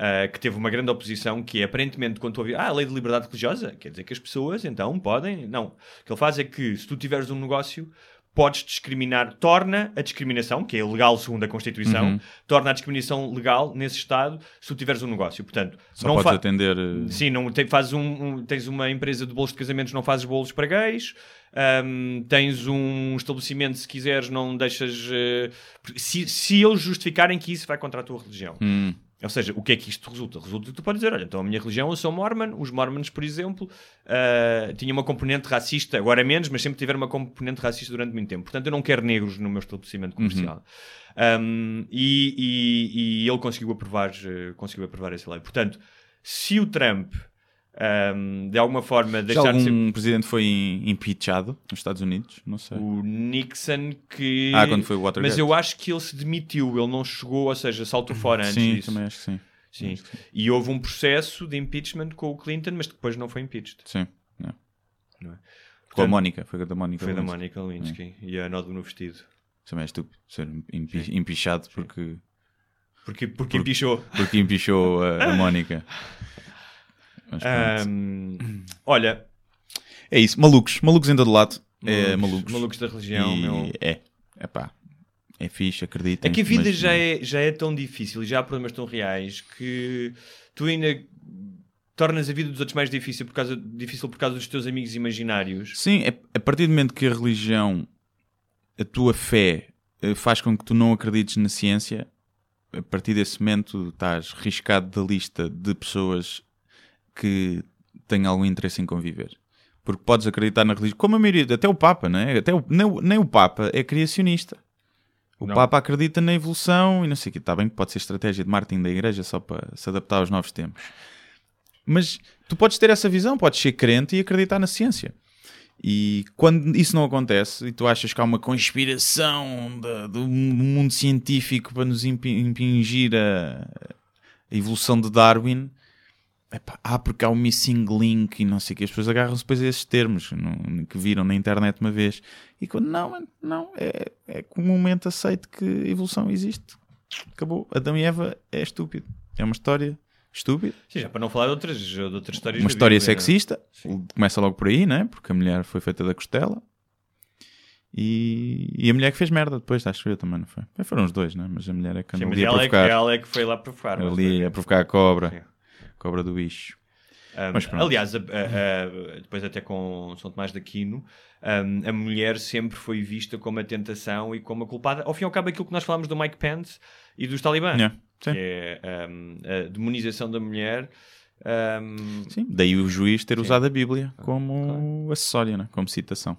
Uh, que teve uma grande oposição, que é aparentemente quando tu ouvir, ah, a lei de liberdade religiosa, quer dizer que as pessoas então podem. Não. O que ele faz é que se tu tiveres um negócio, podes discriminar, torna a discriminação, que é legal segundo a Constituição, Uhum. torna a discriminação legal nesse Estado se tu tiveres um negócio. Portanto, Só não podes atender. eh, Sim, não, tem- fazes um, um- tens uma empresa de bolos de casamentos, não fazes bolos para gays. Ahm, tens um estabelecimento, se quiseres, não deixas. eh, se, se eles justificarem que isso vai contra a tua religião. hum, Ou seja, o que é que isto resulta? Resulta que tu podes dizer: olha, então a minha religião, eu sou mormon. Os mormons, por exemplo, ah, tinham uma componente racista, agora menos, mas sempre tiveram uma componente racista durante muito tempo. Portanto, eu não quero negros no meu estabelecimento comercial. Um, e, e- e ele conseguiu aprovar, eh, conseguiu aprovar essa lei. Portanto, se o Trump um, de alguma forma Já deixar de algum ser presidente foi impeachado nos Estados Unidos? Não sei. o Nixon que. Ah, quando foi o Watergate. Mas eu acho que ele se demitiu, ele não chegou, ou seja, saltou fora antes Sim, disso. também acho que sim. Sim. E houve um processo de impeachment com o Clinton, mas depois não foi impeached. Sim. não. Não é? Com a Portanto, Mónica, foi da Mónica. Foi da Lewinsky. Monica Lewinsky e a nódoa no vestido. Também é estúpido ser empichado porque, Porque, porque empichou. porque empichou a, a Mónica. Ahm, olha, É isso, malucos, malucos em todo lado. é, malucos. malucos da religião, E meu. É, é pá. É fixe, acreditem. É que a vida mas- já, é, já é tão difícil e já há problemas tão reais que tu ainda tornas a vida dos outros mais difícil por causa, difícil por causa dos teus amigos imaginários. Sim, é, a partir do momento que a religião, a tua fé, eh, faz com que tu não acredites na ciência, a partir desse momento estás riscado da lista de pessoas que têm algum interesse em conviver. Porque podes acreditar na religião, como a maioria, até o Papa, não é? Até o, nem, o- nem o Papa é criacionista. O Não. Papa acredita na evolução e não sei o que. Está bem que pode ser estratégia de marketing da igreja só para se adaptar aos novos tempos. Mas tu podes ter essa visão, podes ser crente e acreditar na ciência. E quando isso não acontece e tu achas que há uma conspiração da- do mundo científico para nos impi- impingir a, a evolução de Darwin, epá, ah, porque há o missing link e não sei o que, as pessoas agarram-se depois a esses termos não- que viram na internet uma vez. E quando não, não, é, é comumente aceito que evolução existe. Acabou. Adão e Eva é estúpido. É uma história estúpida. Sim, já para não falar de outras, de outras histórias. Uma história Bíblia, né? sexista, começa logo por aí, né? Porque a mulher foi feita da costela e, e a mulher que fez merda depois, acho eu também, não foi? Foram os dois, né? Mas a mulher é que andou ali a é, que, provocar, ela é que foi lá provocar. ali foi? a provocar a cobra, Sim. Cobra do bicho. Um, Mas pronto. aliás, a- a- a- depois até com São Tomás de Aquino, um, a mulher sempre foi vista como a tentação e como a culpada. Ao fim e ao cabo, aquilo que nós falamos do Mike Pence e dos Talibã, Yeah, que é um, a demonização da mulher. Sim, daí o juiz ter Sim. usado a Bíblia como acessório, né? como citação.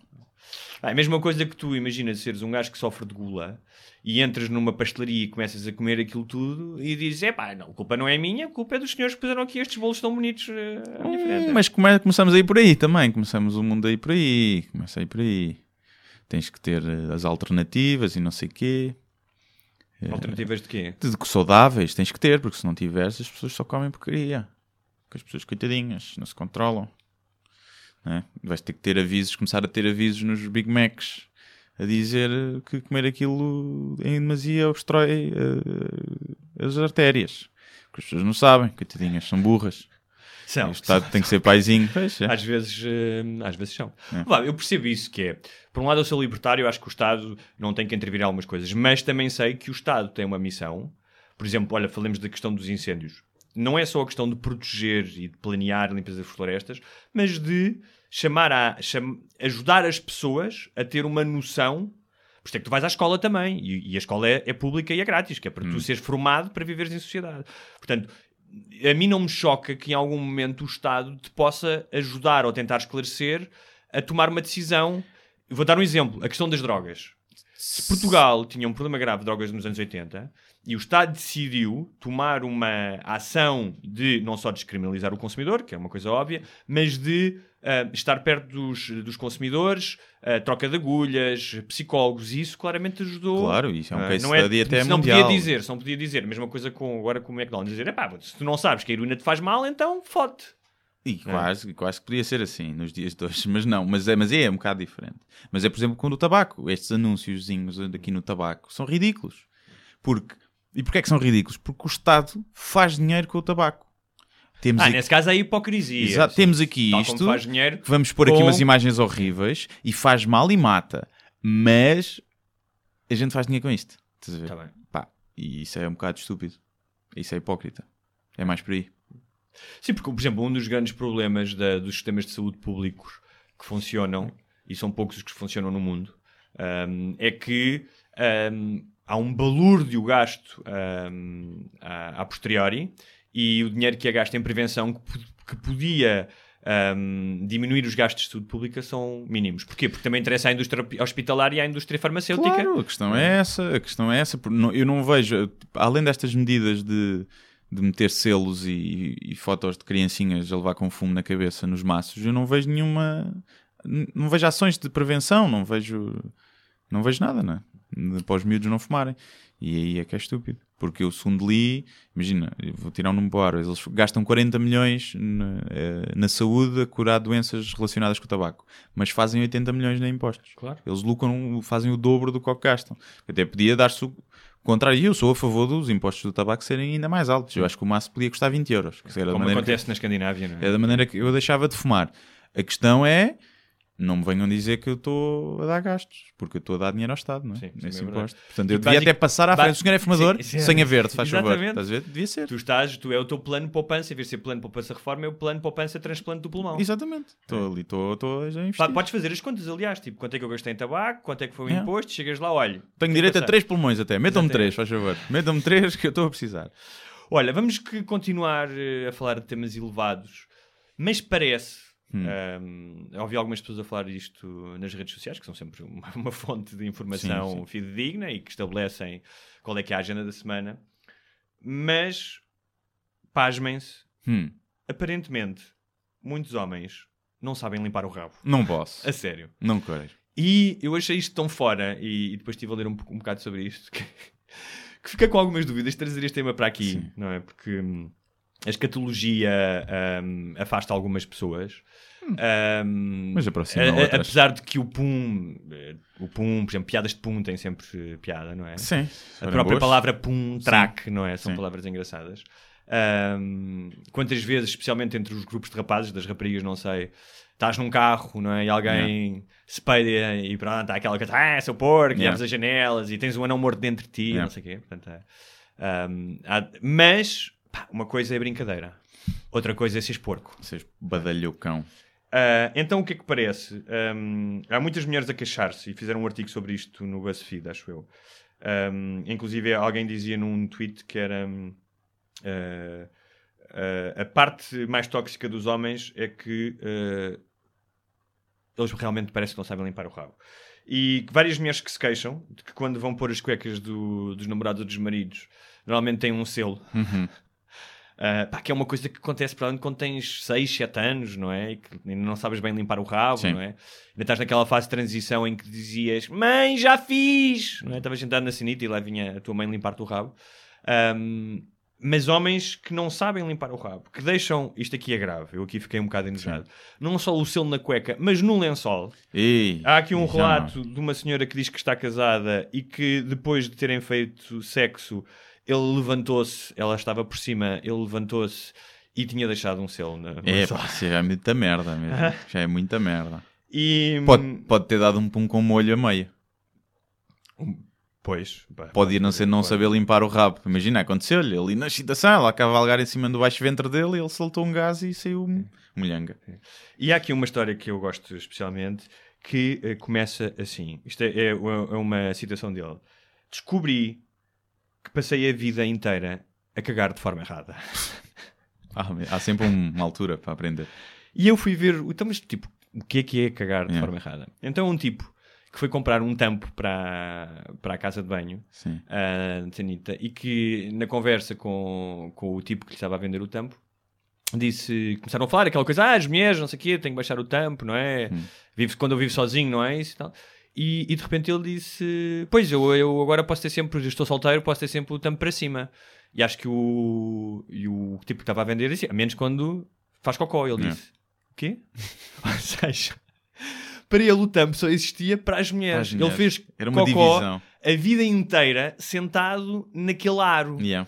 Ah, É a mesma coisa que tu imaginas seres um gajo que sofre de gula e entras numa pastelaria e começas a comer aquilo tudo e dizes: é pá, não, a culpa não é minha, a culpa é dos senhores que puseram aqui estes bolos tão bonitos eh, à minha frente. Hum, mas come- começamos aí por aí também. Começamos o mundo aí por aí. Começa aí por aí. Tens que ter eh, as alternativas e não sei quê. Alternativas de quê? De que saudáveis tens que ter, porque se não tiveres, as pessoas só comem porcaria. Porque as pessoas, coitadinhas, não se controlam. Né? Vais ter que ter avisos, começar a ter avisos nos Big Macs a dizer que comer aquilo em demasia obstrói eh, as artérias. Porque as pessoas não sabem, coitadinhas, são burras. São. o Estado tem que ser paizinho. Pois, é. Às vezes, eh, às vezes são. É. Eu percebo isso que é. Por um lado, eu sou libertário, eu acho que o Estado não tem que intervir em algumas coisas, mas também sei que o Estado tem uma missão. Por exemplo, olha, falemos da questão dos incêndios. Não é só a questão de proteger e de planear a limpeza das florestas, mas de chamar a cham- ajudar as pessoas a ter uma noção. Por isso é que tu vais à escola também, e, e a escola é, é pública e é grátis, que é para tu seres formado para viveres em sociedade. Portanto, a mim não me choca que em algum momento o Estado te possa ajudar ou tentar esclarecer a tomar uma decisão. Vou dar um exemplo: a questão das drogas. Se Portugal tinha um problema grave de drogas nos anos 80 e o Estado decidiu tomar uma ação de não só descriminalizar o consumidor, que é uma coisa óbvia, mas de ah, estar perto dos, dos consumidores, ah, troca de agulhas, psicólogos, e isso claramente ajudou. Claro, isso é um Ah, case não é, study até não mundial. podia dizer, não podia dizer, mesma coisa com, agora com o McDonald's, dizer, epá, se tu não sabes que a heroína te faz mal, então fode. E quase, quase que podia ser assim nos dias de hoje, mas não, mas é, mas é um bocado diferente. Mas é, por exemplo, com o tabaco. Estes anúnciozinhos aqui no tabaco são ridículos. Porque, e porquê é que são ridículos? Porque o Estado faz dinheiro com o tabaco. Temos Ah, aqui, nesse caso é hipocrisia. Exato, temos aqui Tal isto, faz dinheiro que vamos pôr aqui com- umas imagens horríveis e faz mal e mata. Mas a gente faz dinheiro com isto. Estás a ver? Tá bem. Pá, e isso é um bocado estúpido. Isso é hipócrita. É mais por aí. Sim, porque, por exemplo, um dos grandes problemas da- dos sistemas de saúde públicos que funcionam, e são poucos os que funcionam no mundo, hum, é que hum, há um balúrdio gasto hum, a, a posteriori e o dinheiro que é gasto em prevenção que, que podia hum, diminuir os gastos de saúde pública são mínimos. Porquê? Porque também interessa à indústria hospitalar e à indústria farmacêutica. Claro, a questão é essa. A questão é essa. Eu não vejo, além destas medidas de, de meter selos e, e fotos de criancinhas a levar com fumo na cabeça nos maços, eu não vejo nenhuma. Não vejo ações de prevenção, não vejo. Não vejo nada, né? Para os miúdos não fumarem. E aí é que é estúpido. Porque eu, segundo li, imagina, vou tirar um número para o eles gastam 40 milhões na, eh, na saúde a curar doenças relacionadas com o tabaco, mas fazem 80 milhões em impostos. Claro. Eles lucram, fazem o dobro do que gastam. Até podia dar-se o contrário. Eu sou a favor dos impostos do tabaco serem ainda mais altos. Eu acho que o maço podia custar 20 euros. Da Como maneira que- acontece na Escandinávia, não é? é da maneira que eu deixava de fumar. A questão é, não me venham dizer que eu estou a dar gastos, porque eu estou a dar dinheiro ao Estado, não é? Sim, Nesse é imposto. Portanto, eu devia basic- até passar à frente. O senhor é fumador, Sim, sim. sem a verde, faz favor. Estás a ver? Devia ser. Tu estás, tu é o teu plano de poupança, em vez de ser plano de poupança reforma, é o plano de poupança transplante do pulmão. Exatamente. Estou ali, estou a investir. Podes fazer as contas, aliás, tipo, quanto é que eu gastei em tabaco, quanto é que foi o É. imposto, chegas lá, olha. Tenho direito a três pulmões até. Metam-me três, faz favor. Metam-me três que eu estou a precisar. Olha, vamos que continuar eh, a falar de temas elevados, mas parece. Hum. Um, eu ouvi algumas pessoas a falar disto nas redes sociais, que são sempre uma, uma fonte de informação Sim, sim. fidedigna e que estabelecem qual é que é a agenda da semana. Mas, pasmem-se, Hum, aparentemente, muitos homens não sabem limpar o rabo. não posso. A sério. Não quero. E eu achei isto tão fora, e, e depois estive a ler um, um bocado sobre isto, que, que fiquei com algumas dúvidas de trazer este tema para aqui, Sim. não é? Porque hum, a escatologia hum, afasta algumas pessoas. Hum, Mas aproxima a- outras. apesar de que o pum, eh, o pum, por exemplo, piadas de pum têm sempre piada, não é? Sim. A própria palavra pum, track, não é? São Sim. palavras engraçadas. Ahm, quantas vezes, especialmente entre os grupos de rapazes, das raparigas, não sei, estás num carro, não é? E alguém se peida e pronto, há aquela coisa, ah, seu porco, e Yeah. abres as janelas e tens um anão morto dentro de ti, Yeah. não sei o quê. Portanto, é, ahm, há- mas, pá, uma coisa é brincadeira, outra coisa é seres porco. Vocês badalhocão. Ah, então o que é que parece? Ahm, há muitas mulheres a queixar-se e fizeram um artigo sobre isto no BuzzFeed, acho eu. Ahm, inclusive alguém dizia num tweet que era hum, ah, ah, a parte mais tóxica dos homens é que eles realmente parece que não sabem limpar o rabo. E várias mulheres que se queixam de que quando vão pôr as cuecas do- dos namorados ou dos maridos normalmente têm um selo Uhum. Uh, pá, que é uma coisa que acontece provavelmente quando tens 6, 7 anos, não é? E que ainda não sabes bem limpar o rabo, Sim. não é? Ainda estás naquela fase de transição em que dizias Mãe, já fiz! Não é? Estavas sentado na cinita e lá vinha a tua mãe limpar-te o rabo. Um, mas homens que não sabem limpar o rabo, que deixam. Isto aqui é grave, eu aqui fiquei um bocado enojado. Não só o selo na cueca, mas no lençol. Ei, Há aqui um relato de uma senhora que diz que está casada e que depois de terem feito sexo, ele levantou-se, ela estava por cima, ele levantou-se e tinha deixado um selo na, É, pá, isso já é muita merda mesmo. Já é muita merda. E Pode, pode ter dado um pum com molho a meio. pois, pá, Pode ir não ser não saber limpar o rabo. Imagina, aconteceu-lhe ali na excitação, ela a cavalgar em cima do baixo ventre dele, ele soltou um gás e saiu molhanga. E há aqui uma história que eu gosto especialmente que eh, começa assim. Isto é, é- é uma citação dele. Descobri que passei a vida inteira a cagar de forma errada. Ah, há sempre um- uma altura para aprender. E eu fui ver, então, mas tipo, o que é que é cagar de Yeah. forma errada? Então, um tipo que foi comprar um tampo para, para a casa de banho, Sim. a Sanita, e que na conversa com, com o tipo que lhe estava a vender o tampo, disse, começaram a falar aquela coisa, ah, as mulheres, não sei o quê, tenho que baixar o tampo, não é? Vive, quando eu vivo sozinho, não é? Isso e tal. E, e de repente ele disse: Pois, eu, eu agora posso ter sempre, eu estou solteiro, posso ter sempre o tampo para cima. E acho que o, e o tipo que estava a vender disse: A menos quando faz cocó. Ele disse: O quê? Ou seja, para ele o tampo só existia para as mulheres. Para as mulheres. Ele fez Era uma cocó divisão. a vida inteira sentado naquele aro. Yeah.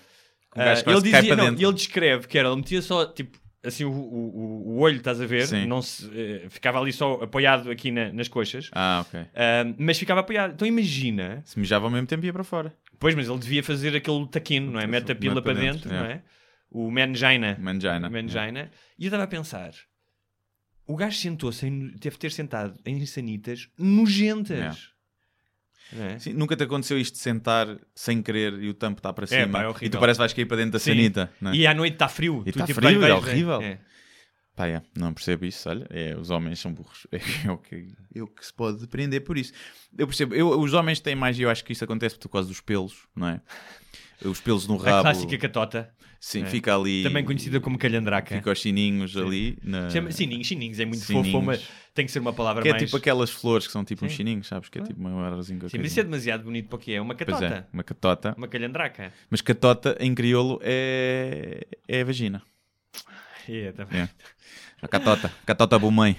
Ah, gajo ele, dizia, não, ele descreve que era, ele metia só tipo assim o, o, o- olho, estás a ver? Sim. Não se, eh, ficava ali só apoiado aqui na- nas coxas, Ah, ok. Ah, mas ficava apoiado. Então imagina, Se mijava ao mesmo tempo ia para fora. pois, mas ele devia fazer aquele taquino, não é? Mete a pila para dentro, dentro, não é. é? O mangina. Mangina. Mangina. E eu estava a pensar. O gajo sentou-se, deve ter sentado em sanitas nojentas. Não é? Sim, nunca te aconteceu isto de sentar sem querer e o tampo está para É, cima pá, é e horrível. tu parece que vais cair para dentro da Sim. sanita. Não é? E à noite está frio. E Tu, tá tipo, frio, é horrível. é. Pá, é, não percebo isso, olha, é, os homens são burros. É, o que, é o que se pode depreender por isso. Eu percebo, eu- os homens têm mais, e eu acho que isso acontece por causa dos pelos, não é? Os pelos no A rabo. clássica catota. Sim, É. fica ali. Também conhecida como calhandraca. Fica aos chininhos ali. Na... Chama sininhos, sininhos, é muito Sininhos. fofo, mas tem que ser uma palavra Que é mais... tipo aquelas flores que são tipo uns Sim. chininhos, sabes? Que é tipo uma arazinha com Sim, mas isso é demasiado bonito para o que é. Uma Pois catota. é, uma catota. Uma calhandraca. Mas catota em crioulo é, é a vagina. É, também. É. A catota. Catota boa mãe.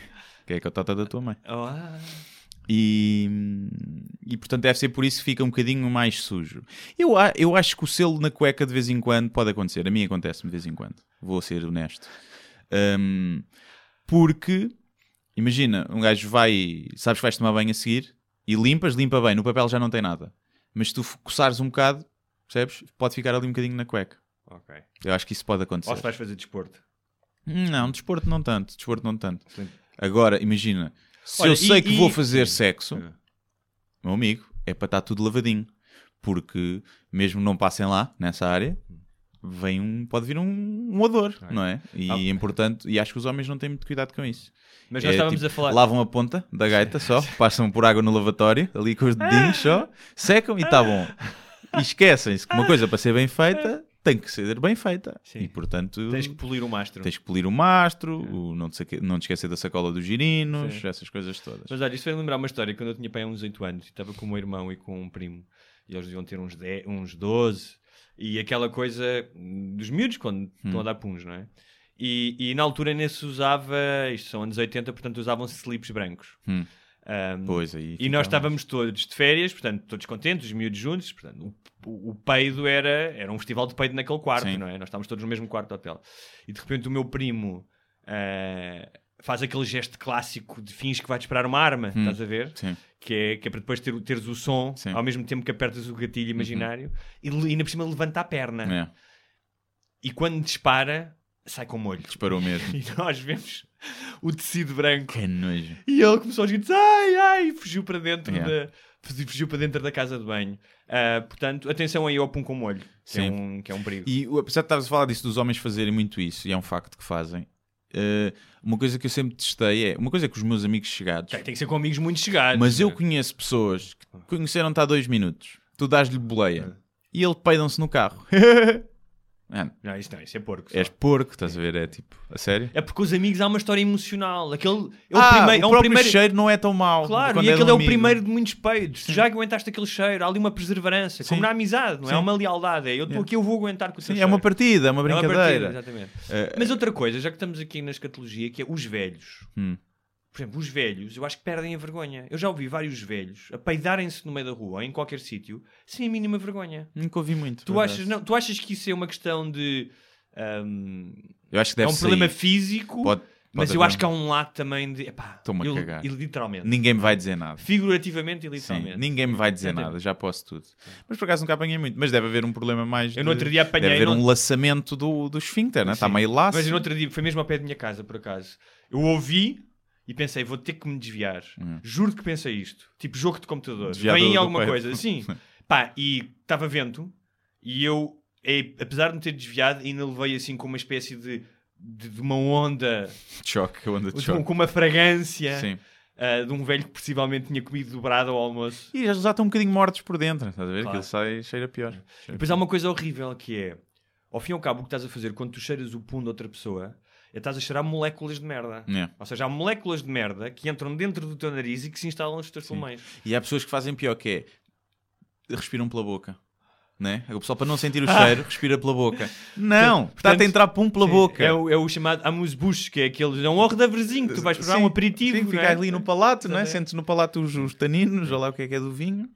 Que é a catota da tua mãe. Oh, ah. E, e portanto deve ser por isso que fica um bocadinho mais sujo. Eu, eu acho que o selo na cueca de vez em quando pode acontecer. A mim acontece-me de vez em quando. Vou ser honesto. Hum, porque, imagina, um gajo vai, sabes que vais tomar banho a seguir e limpas, limpa bem. No papel já não tem nada. Mas se tu coçares um bocado, percebes? Pode ficar ali um bocadinho na cueca. Ok. Eu acho que isso pode acontecer. Ou se vais fazer desporto. Não, desporto não tanto. Desporto não tanto. Sim. Agora, imagina, se Olha, eu sei e- que e- vou fazer sexo, meu amigo, é para estar tudo lavadinho. Porque, mesmo não passem lá, nessa área, vem um, pode vir um, um odor, não é? E Ah. é importante, e acho que os homens não têm muito cuidado com isso. Mas É, nós estávamos tipo, a falar... Lavam a ponta da gaita só, passam por água no lavatório, ali com os dedinhos só, secam e está bom. E esquecem-se que uma coisa para ser bem feita tem que ser bem feita. Sim. E portanto Tens que polir o mastro. tens que polir o mastro, o não, te não te esquecer da sacola dos girinos, Sim. essas coisas todas. Mas olha, isso fez lembrar uma história quando eu tinha pai uns 8 anos e estava com o meu irmão e com um primo e eles deviam ter uns, 10, uns 12 e aquela coisa hum, dos miúdos quando estão a dar puns, não é? E, e na altura nem se usava, isto são anos 80, portanto usavam-se slips brancos. Hum. Um, Pois aí. e nós estávamos todos de férias, portanto, todos contentes, os miúdos juntos. Portanto, o, o, o peido era, era um festival de peido naquele quarto, Sim. não é? Nós estávamos todos no mesmo quarto do hotel. E de repente o meu primo ah, faz aquele gesto clássico de fins que vai disparar uma arma, estás a ver? Sim. Que é, que é para depois ter, teres o som Sim. ao mesmo tempo que apertas o gatilho imaginário e, le- ainda por cima levanta a perna. É, E quando dispara, sai com molho. disparou mesmo. E nós vemos o tecido branco que nojo. e ele começou aos gritos, ai, ai, e fugiu para dentro Yeah. da fugiu para dentro da casa de banho. Ah, portanto, atenção aí ao pum com molho, que é, um, que é um perigo. E apesar de estavas a falar disso dos homens fazerem muito isso, e é um facto que fazem, eh, uma coisa que eu sempre testei é uma coisa é que os meus amigos chegados, Tem, tem que ser com amigos muito chegados. mas eu não é? conheço pessoas que conheceram-te há dois minutos, tu dás-lhe boleia e ele peidam-se no carro. Mano, Não, isso não, isso é porco. só. és porco, estás a ver? É tipo, a sério? É porque os amigos há uma história emocional. Aquele é o ah, primeiro. o é um primeiro... cheiro não é tão mau. Claro, e de aquele é o primeiro de muitos peidos. Tu já aguentaste aquele cheiro, há ali uma perseverança, como Sim. na amizade, não é? Sim. Há uma lealdade. É, eu estou Yeah. aqui, eu vou aguentar com o Sim, é uma partida, é uma É uma brincadeira. partida, exatamente. Mas outra coisa, já que estamos aqui na escatologia, que é os velhos. Hum. Por exemplo, os velhos, eu acho que perdem a vergonha. Eu já ouvi vários velhos a peidarem-se no meio da rua ou em qualquer sítio sem a mínima vergonha. Nunca ouvi muito. Tu achas, não, tu achas que isso é uma questão de. ahm, Eu acho que é deve um problema sair. físico, Pode- mas pode eu haver acho que há um- um lado também de. Estou-me a eu- cagar. e literalmente. Ninguém me vai dizer nada. Figurativamente e Sim, literalmente. ninguém me vai dizer nada, já posso tudo. Mas por acaso nunca apanhei muito. Mas deve haver um problema mais. Eu no de- outro dia apanhei, Deve haver não- um laçamento do, do esfíncter, né? Está Sim. meio laço. Mas no outro dia, foi mesmo ao pé da minha casa, por acaso. Eu ouvi e pensei, vou ter que me desviar. Juro que pensei isto. Tipo jogo de computador. Desviar Vem do- do alguma peito. coisa. Sim. Pá, e estava vento e eu, eh, apesar de me ter desviado, ainda levei assim com uma espécie de, de, de uma onda, choque, onda de com, choque. com uma fragrância. Sim. ah, de um velho que possivelmente tinha comido dobrado ao almoço. E eles já estão um bocadinho mortos por dentro, estás a ver? Claro. Aquilo sai, cheira pior. Cheira Depois há uma coisa horrível que é, ao fim e ao cabo, o que estás a fazer quando tu cheiras o pum de outra pessoa é estás a cheirar moléculas de merda. Yeah. Ou seja, há moléculas de merda que entram dentro do teu nariz e que se instalam nos teus pulmões. E há pessoas que fazem pior que é respiram pela boca. Né? O pessoal para não sentir o Ah. cheiro, respira pela boca. Não, está a Portanto, entrar pum pela Sim, boca. É o, é o chamado amuse-bouche, que é aquele. É um hordaverzinho que tu vais provar Sim, um aperitivo. sim, fica é? ali no palato, não é? Sentes no palato os, os taninos, ou lá o que é que é do vinho.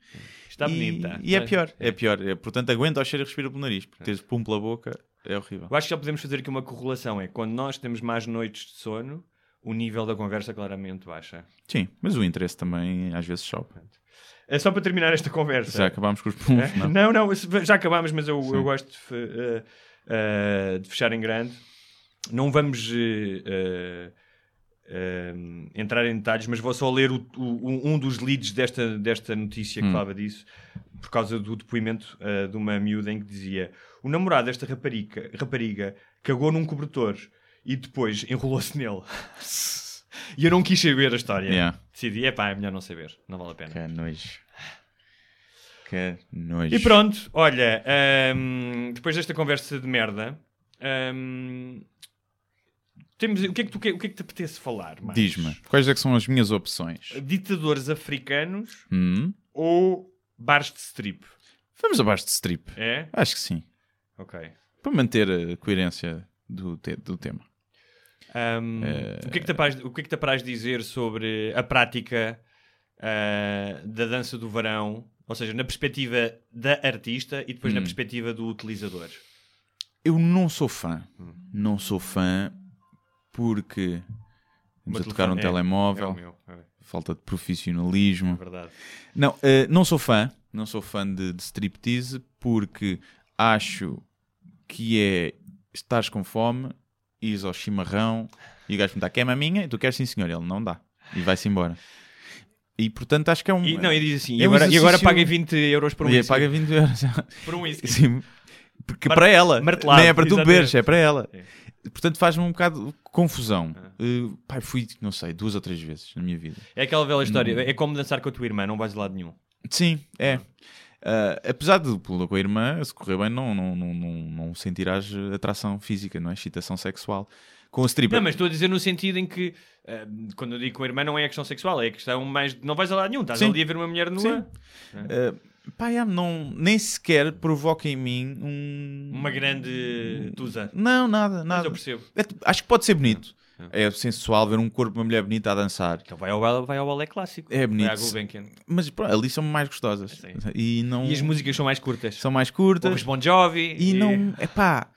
Está e, bonita. E é Mas- pior, é pior. É, portanto, aguenta ao cheiro e respira pelo nariz. Porque teres pum pela boca é horrível. Eu acho que já podemos fazer aqui uma correlação. É quando nós temos mais noites de sono, o nível da conversa claramente baixa. Sim, mas o interesse também às vezes sobe. É só para terminar esta conversa. Já acabámos com os puns, É? não? Não, não, já acabámos, mas eu, eu gosto de, eh, eh, de fechar em grande. Não vamos eh, entrar em detalhes, mas vou só ler o- o- um dos leads desta, desta notícia que falava disso, por causa do depoimento de uma miúda em que dizia: o namorado desta rapariga, rapariga cagou num cobertor e depois enrolou-se nele. e eu não quis saber a história. Yeah. Decidi: é pá, é melhor não saber, não vale a pena. Que nojo. Que nojo. E pronto, olha, hum, depois desta conversa de merda, hum, temos, o, que é que tu, o que é que te apetece falar? Diz-me, quais é que são as minhas opções? Ditadores africanos Hum? ou bares de strip? Vamos abaixo de strip. É? Acho que sim. Ok. Para manter a coerência do, te- do tema. Hum, Eh, o, que é que te apraz, o que é que te apraz dizer sobre a prática ah, da dança do varão? Ou seja, na perspectiva da artista e depois na Hum. perspectiva do utilizador. Eu não sou fã. Hum. Não sou fã porque estamos a tocar um é, telemóvel. É é Falta de profissionalismo. verdade. Não, eh, não sou fã. Não sou fã de, de striptease porque acho que é estares com fome, ires ao chimarrão e o gajo perguntar quer maminha? E tu queres sim senhor. Ele não dá. E vai-se embora. E portanto acho que é um... E, não, e diz assim, é e um agora, e agora exercício- paguem 20 euros por um E whisky. paga 20 euros. Por um whisky. Sim, porque Mar- para ela, martelado, nem é para tu beberes, é para ela. É. Portanto, faz-me um bocado de confusão. Ah. Uh, pai, fui, não sei, duas ou três vezes na minha vida. É aquela velha história, Hum. é como dançar com a tua irmã, não vais de lado nenhum. Sim, é. Uh, apesar de pula com a irmã, se correr bem, não, não, não, não, não sentirás atração física, não é? Excitação sexual. Com a stripper. Não, mas estou a dizer no sentido em que, ah, quando eu digo com a irmã, não é a questão sexual, é a questão mais. Não vais a lado nenhum, estás Sim. ali a ver uma mulher nua, Sim. Uh, pá, já, não, nem sequer provoca em mim um. uma grande tusa. Não, nada, Mas nada. eu percebo. É acho que pode ser bonito. É sensual ver um corpo de uma mulher bonita a dançar. Então vai ao, vai ao balé clássico. É bonito. Vai à Gulbenkian. Mas pronto, ali são mais gostosas. Sim. E não. E as músicas são mais curtas. são mais curtas. Ouves Bon Jovi. E não. É pá.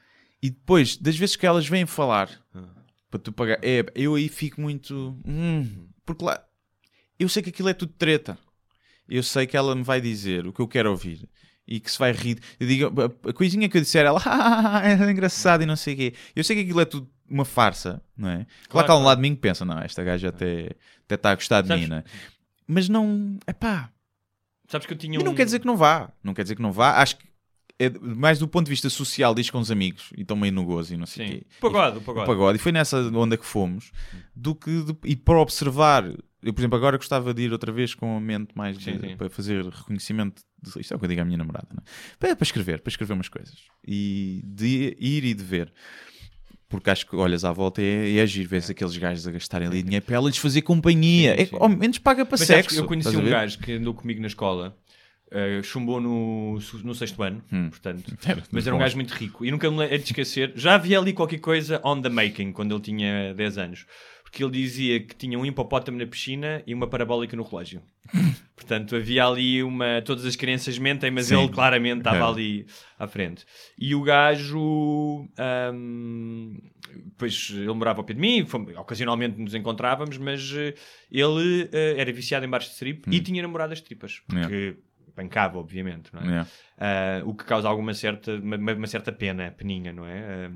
E depois, das vezes que elas vêm falar Ah. para tu pagar, é, eu aí fico muito. hum, porque lá. Eu sei que aquilo é tudo treta. Eu sei que ela me vai dizer o que eu quero ouvir e que se vai rir. Eu digo, a- a coisinha que eu disser, ela "Ah, é engraçado e não sei o quê. Eu sei que aquilo é tudo uma farsa, não é? Claro, Claro, que há um lado de mim que pensa, não, esta gaja até, até está a gostar de Sabes- mim, não é? Mas não. É pá. Sabes que eu tinha E não quer dizer que não vá. Não quer dizer que não vá. Acho que é mais do ponto de vista social, diz com os amigos e estão meio no gozo e não sei o Sim. quê. O pagode, o E, pagode. o pagode. E foi nessa onda que fomos. Do que de- e para observar. Eu, por exemplo, agora gostava de ir outra vez com a mente mais de- Sim, sim. para fazer reconhecimento. De, isto é o que eu digo à minha namorada, não é? para, para escrever, para escrever umas coisas. E de ir e de ver. Porque acho que olhas à volta e é, é agir, vês aqueles gajos a gastarem ali dinheiro para ela lhes fazer companhia. Sim, É, sim. ao menos paga para Mas sexo. eu conheci um gajo que andou comigo na escola, eh, chumbou no, no sexto ano, Hum. portanto, Era mas era um bom. gajo muito rico. E nunca me hei de esquecer, já havia ali qualquer coisa on the making quando ele tinha 10 anos. Porque ele dizia que tinha um hipopótamo na piscina e uma parabólica no relógio. Portanto, havia ali uma. Todas as crianças mentem, mas Sim. ele claramente estava É. ali à frente. E o gajo. ahm, Pois ele morava ao pé de mim, ocasionalmente nos encontrávamos, mas eh, ele eh, era viciado em bares de strip e tinha namoradas tripas. Hum. Yeah. Porque pancava, obviamente, não é? Yeah. Ah, o que causa alguma certa, uma, uma certa pena, peninha, não é?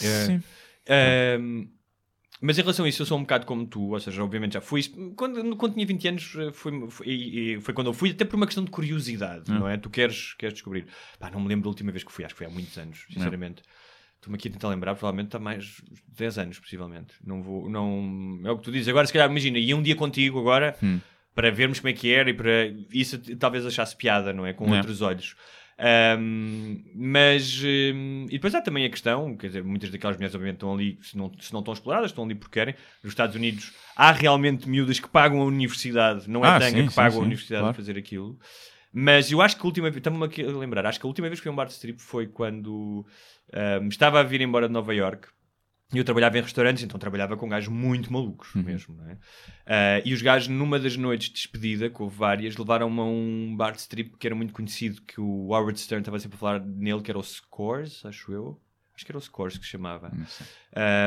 É, Sim. Ahm, mas em relação a isso, eu sou um bocado como tu, ou seja, obviamente já fui. Quando, quando tinha 20 anos, eh, foi, foi, foi quando eu fui, até por uma questão de curiosidade, Hum. não é? Tu queres, queres descobrir. Pá, não me lembro da última vez que fui, acho que foi há muitos anos, sinceramente. Estou-me aqui a tentar lembrar, provavelmente está mais de 10 anos, possivelmente. Não vou, não, é o que tu dizes. Agora, se calhar, imagina, ia um dia contigo agora Hum. para vermos como é que era e para isso talvez achasse piada, não é? Com É. outros olhos. Ahm, mas hum, e depois há também a questão, quer dizer, muitas daquelas mulheres obviamente estão ali, se não, se não estão exploradas, estão ali porque querem. Nos Estados Unidos há realmente miúdas que pagam a universidade, não é Ah, tanga sim, que sim, pagam a universidade claro. a fazer aquilo. Mas eu acho que a última vez, estamos-me aqui a lembrar, acho que a última vez que fui a um bar de strip foi quando ahm, estava a vir embora de Nova York e eu trabalhava em restaurantes, então trabalhava com gajos muito malucos Uhum. mesmo, não é? Ah, e os gajos, numa das noites de despedida, que houve várias, levaram-me a um bar de strip que era muito conhecido, que o Howard Stern estava sempre a falar nele, que era o Scores, acho eu. Acho que era o Scores que se chamava.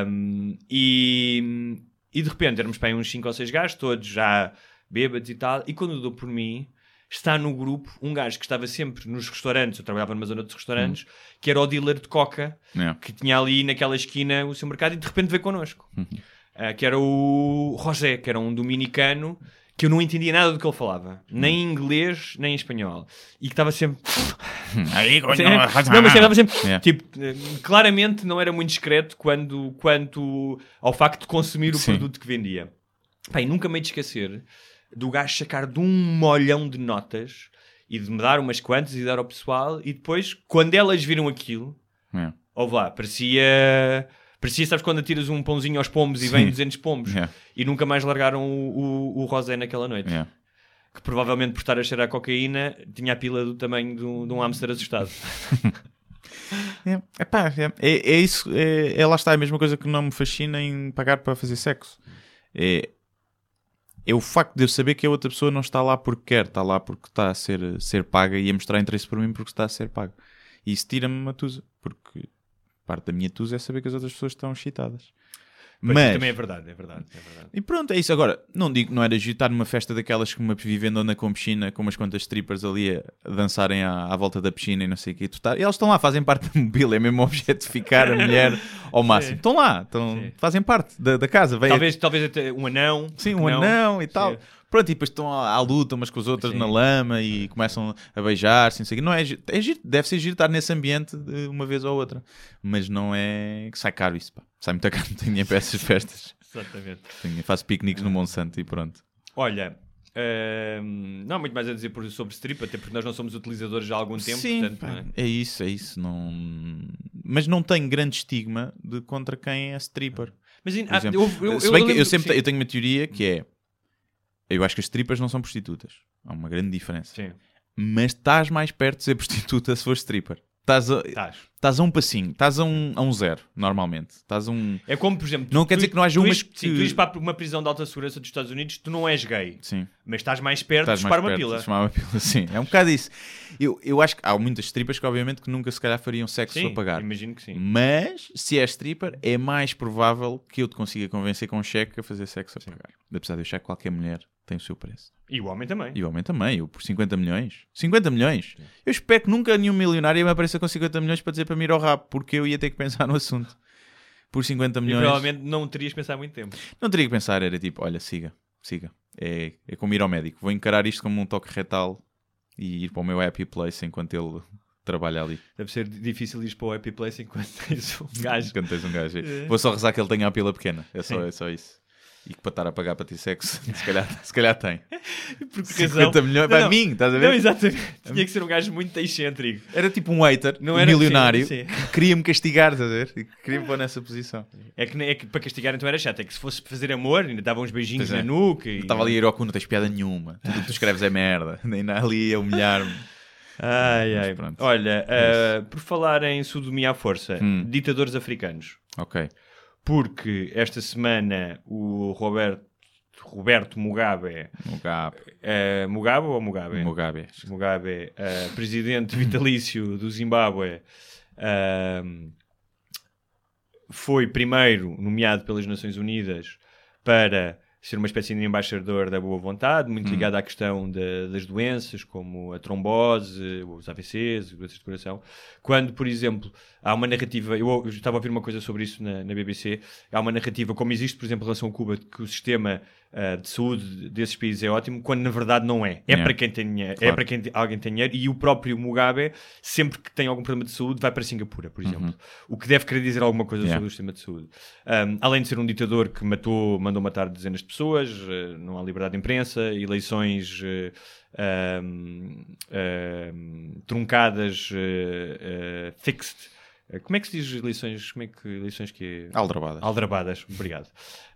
Um, e, e de repente éramos para aí uns 5 ou 6 gajos, todos já bêbados e tal, e quando eu dou por mim, está no grupo um gajo que estava sempre nos restaurantes, eu trabalhava numa zona de restaurantes, que era o dealer de coca, É. que tinha ali naquela esquina o seu mercado e de repente veio connosco. Ah, que era o José, que era um dominicano que eu não entendia nada do que ele falava, nem em inglês, nem em espanhol, e que estava sempre. Sim. Não, mas estava sempre. É. Tipo, claramente não era muito discreto quando, quanto ao facto de consumir o Sim. produto que vendia. E nunca me hei de esquecer do gajo sacar de um molhão de notas e de me dar umas quantas e dar ao pessoal, e depois, quando elas viram aquilo, É. ouve lá, parecia. Parecia, sabes, quando atiras um pãozinho aos pombos e vem Sim. 200 pombos. É. E nunca mais largaram o, o, o Rosé naquela noite. É. Que provavelmente por estar a cheirar cocaína tinha a pila do tamanho de um, de um hamster assustado. É, epá, é, é, é isso, é, é lá está, a mesma coisa que não me fascina em pagar para fazer sexo. É, é o facto de eu saber que a outra pessoa não está lá porque quer, está lá porque está a ser, ser paga e a mostrar interesse por mim porque está a ser paga. E isso tira-me uma tusa, porque parte da minha tusa é saber que as outras pessoas estão excitadas. Pois, Mas, Também é verdade, é verdade, é verdade. e pronto, é isso. Agora, não digo que não era agitar numa festa daquelas que uma vivendona com piscina, com umas quantas strippers ali a, a dançarem à, à volta da piscina e não sei o. Tu tá, elas estão lá, fazem parte da mobília, é mesmo objetificar a mulher ao máximo. Estão lá, Sim. fazem parte da, da casa. Talvez, talvez até um anão. Sim, que um não. anão e tal. Sim. Pronto, e depois estão à, à luta umas com as outras Sim. na lama e começam a beijar-se. Não, sei não é, é giro, deve ser giro estar nesse ambiente de uma vez ou outra, mas não é que sai caro isso. Pá. Sai muito caro, não tenho dinheiro para essas festas. Exatamente. Tenho- faço piqueniques no Monsanto e pronto. Olha, hum, não há muito mais a dizer sobre strip, até porque nós não somos utilizadores já há algum tempo. Sim, portanto, pá, é? é isso, é isso. Não... Mas não tenho grande estigma de contra quem é stripper. Mas Por ah, eu, eu, bem que eu sempre sim. eu tenho uma teoria que é eu acho que as strippers não são prostitutas. Há uma grande diferença. Sim, Mas estás mais perto de ser prostituta se fores stripper. Estás a, estás. Estás a um passinho, estás a um, a um zero, normalmente. Estás a um. É como, por exemplo, Não tu- quer dizer tu- que não haja tu umas que- Sim, tu ires para uma prisão de alta segurança dos Estados Unidos, tu não és gay, Sim. mas estás mais perto Estás de chupar uma pila. de uma pila. Sim, é um bocado isso. Eu, eu acho que há muitas strippers que, obviamente, que nunca se calhar fariam sexo Sim, a pagar. imagino que sim. Mas, se és stripper, é mais provável que eu te consiga convencer com um cheque a fazer sexo a pagar. Apesar de eu achar que qualquer mulher tem o seu preço. E o homem também. E o homem também, eu por 50 milhões. 50 milhões? Eu espero que nunca nenhum milionário me apareça com 50 milhões para dizer para me ir ao rabo, porque eu ia ter que pensar no assunto. Por 50 E milhões. provavelmente não terias pensado muito tempo. Não teria que pensar, era tipo, olha, siga, siga. É, é como ir ao médico. Vou encarar isto como um toque retal e ir para o meu happy place enquanto ele trabalha ali. Deve ser difícil ir para o Happy Place enquanto tens um gajo. Enquanto tens um gajo. aí. Vou só rezar que ele tenha a pila pequena. É só, é só isso. E que para estar a pagar para ti sexo, se calhar, se calhar tem. Por que 50 razão? milhões, Não, para mim, estás a ver? Não, exatamente. Tinha que ser um gajo muito excêntrico. Era tipo um hater, Não um era- milionário, que queria-me castigar, estás a ver? E que Queria-me pôr nessa posição. É que, é que para castigar então era chato. É que se fosse fazer amor, ainda dava uns beijinhos Pois é. na nuca. E... Estava ali a ir ao cu, não tens piada nenhuma. Tudo o que tu escreves é merda. Nem ali a humilhar-me. Ai, ai. pronto. Olha, É ah, por falar em sodomia à força, Hum. ditadores africanos. Ok. Porque esta semana o Roberto, Roberto Mugabe, Mugabe. eh, Mugabe ou Mugabe? Mugabe. Mugabe, eh, presidente vitalício do Zimbábue, ahm, foi primeiro nomeado pelas Nações Unidas para ser uma espécie de embaixador da boa vontade, muito ligado à questão da- das doenças, como a trombose, os AVCs, doenças de coração. Quando, por exemplo, há uma narrativa, eu, eu estava a ouvir uma coisa sobre isso na, na BBC, há uma narrativa, como existe, por exemplo, em relação a Cuba, de que o sistema ah, de saúde desses países é ótimo, quando na verdade não é. É Yeah. para quem tem dinheiro, é Claro. para quem te- alguém tem dinheiro e o próprio Mugabe, sempre que tem algum problema de saúde, vai para Singapura, por exemplo. O que deve querer dizer alguma coisa Uhum. Yeah. sobre o sistema de saúde. Um, além de ser um ditador que matou, mandou matar dezenas de pessoas, eh, não há liberdade de imprensa, eleições eh, um, um, truncadas, fixed. Eh, Como é que se diz eleições? Como é que eleições que é? Aldrabadas. Aldrabadas, obrigado.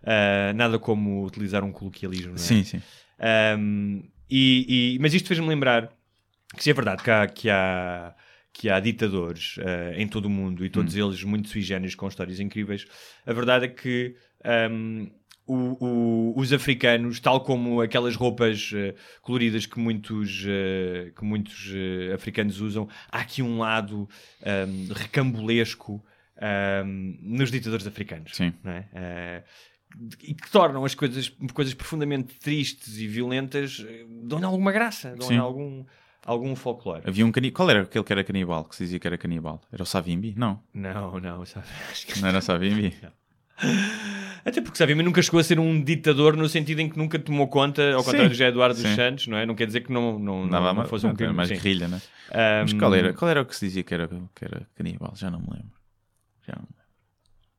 Uh, nada como utilizar um coloquialismo, não é? Sim, sim. Um, e, e- mas isto fez-me lembrar que se é verdade que há, que há, que há ditadores uh, em todo o mundo e todos eles muito sui generis com histórias incríveis, a verdade é que um, o- o- os africanos, tal como aquelas roupas uh, coloridas que muitos, uh, que muitos uh, africanos usam, há aqui um lado um, recambolesco um, nos ditadores africanos. Sim. não é? E que tornam as coisas, coisas profundamente tristes e violentas, dão-lhe alguma graça, dão-lhe algum, algum folclore. Havia um canibal. Qual era aquele que era canibal? Que se dizia que era canibal? Era o Savimbi? Não. Não, não, sabe? Não era o Savimbi? Até porque, sabe, mas nunca chegou a ser um ditador no sentido em que nunca tomou conta, ao contrário do José Eduardo dos. Santos, não é? Não quer dizer que não, não, não, não mais, fosse um crime. mais guerrilha, né? Um, Mas qual era, qual era o que se dizia que era, que era canibal? Já não me lembro. Já não,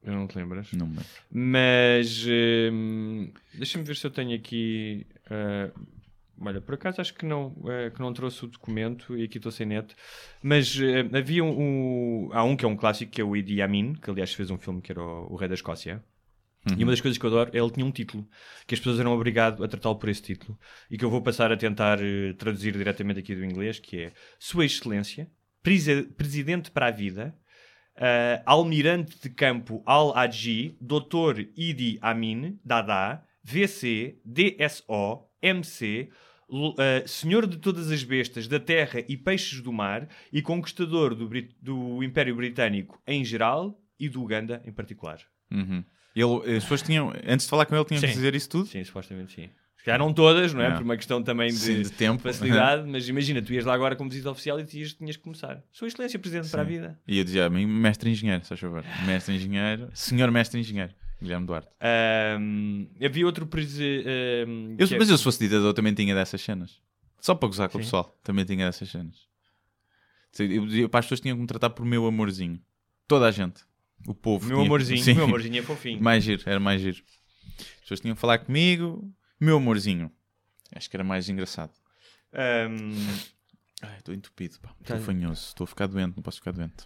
Eu não te lembras? não me lembro. Mas hum, deixa-me ver se eu tenho aqui. ah, olha, por acaso acho que não, ah, que não trouxe o documento e aqui estou sem net. Mas ah, havia um, um- Há um que é um clássico que é o Idi Amin, que aliás fez um filme que era o, o Rei da Escócia. E uma das coisas que eu adoro é ele tinha um título, que as pessoas eram obrigadas a tratá-lo por esse título, e que eu vou passar a tentar eh, traduzir diretamente aqui do inglês, que é Sua Excelência, Presi- Presidente para a Vida, ah, Almirante de Campo Al-Hadji, Dr. Idi Amin, Dada, VC, DSO, MC, Ah, Senhor de todas as bestas da terra e peixes do mar e conquistador do, Brit- do Império Britânico em geral e do Uganda em particular. Uhum. Ele, as pessoas tinham, antes de falar com ele, tinham Sim. dizer isso tudo? Sim, supostamente sim. Calhar não todas, não é? É. Por uma questão também de, Sim, de tempo. facilidade, mas imagina, tu ias lá agora como visita oficial e tinhas, tinhas que começar. Sua Excelência, Presidente para a Vida. E eu dizia a mim, mestre engenheiro, se faz favor. Mestre engenheiro, senhor mestre engenheiro, Guilherme Duarte. Ahm, havia outro presidente. Eu, mas eu se fosse ditador também tinha dessas cenas. Só para gozar com o Sim. pessoal, também tinha dessas cenas. Eu para as pessoas tinham que me tratar por meu amorzinho. Toda a gente. O povo. Meu tinha- amorzinho, Sim. meu amorzinho é fofinho. Mais giro, era mais giro. As pessoas tinham que falar comigo, meu amorzinho. Acho que era mais engraçado. Ahm, Ai, estou entupido, pá. Estou Tá. fanhoso. Estou a ficar doente, não posso ficar doente.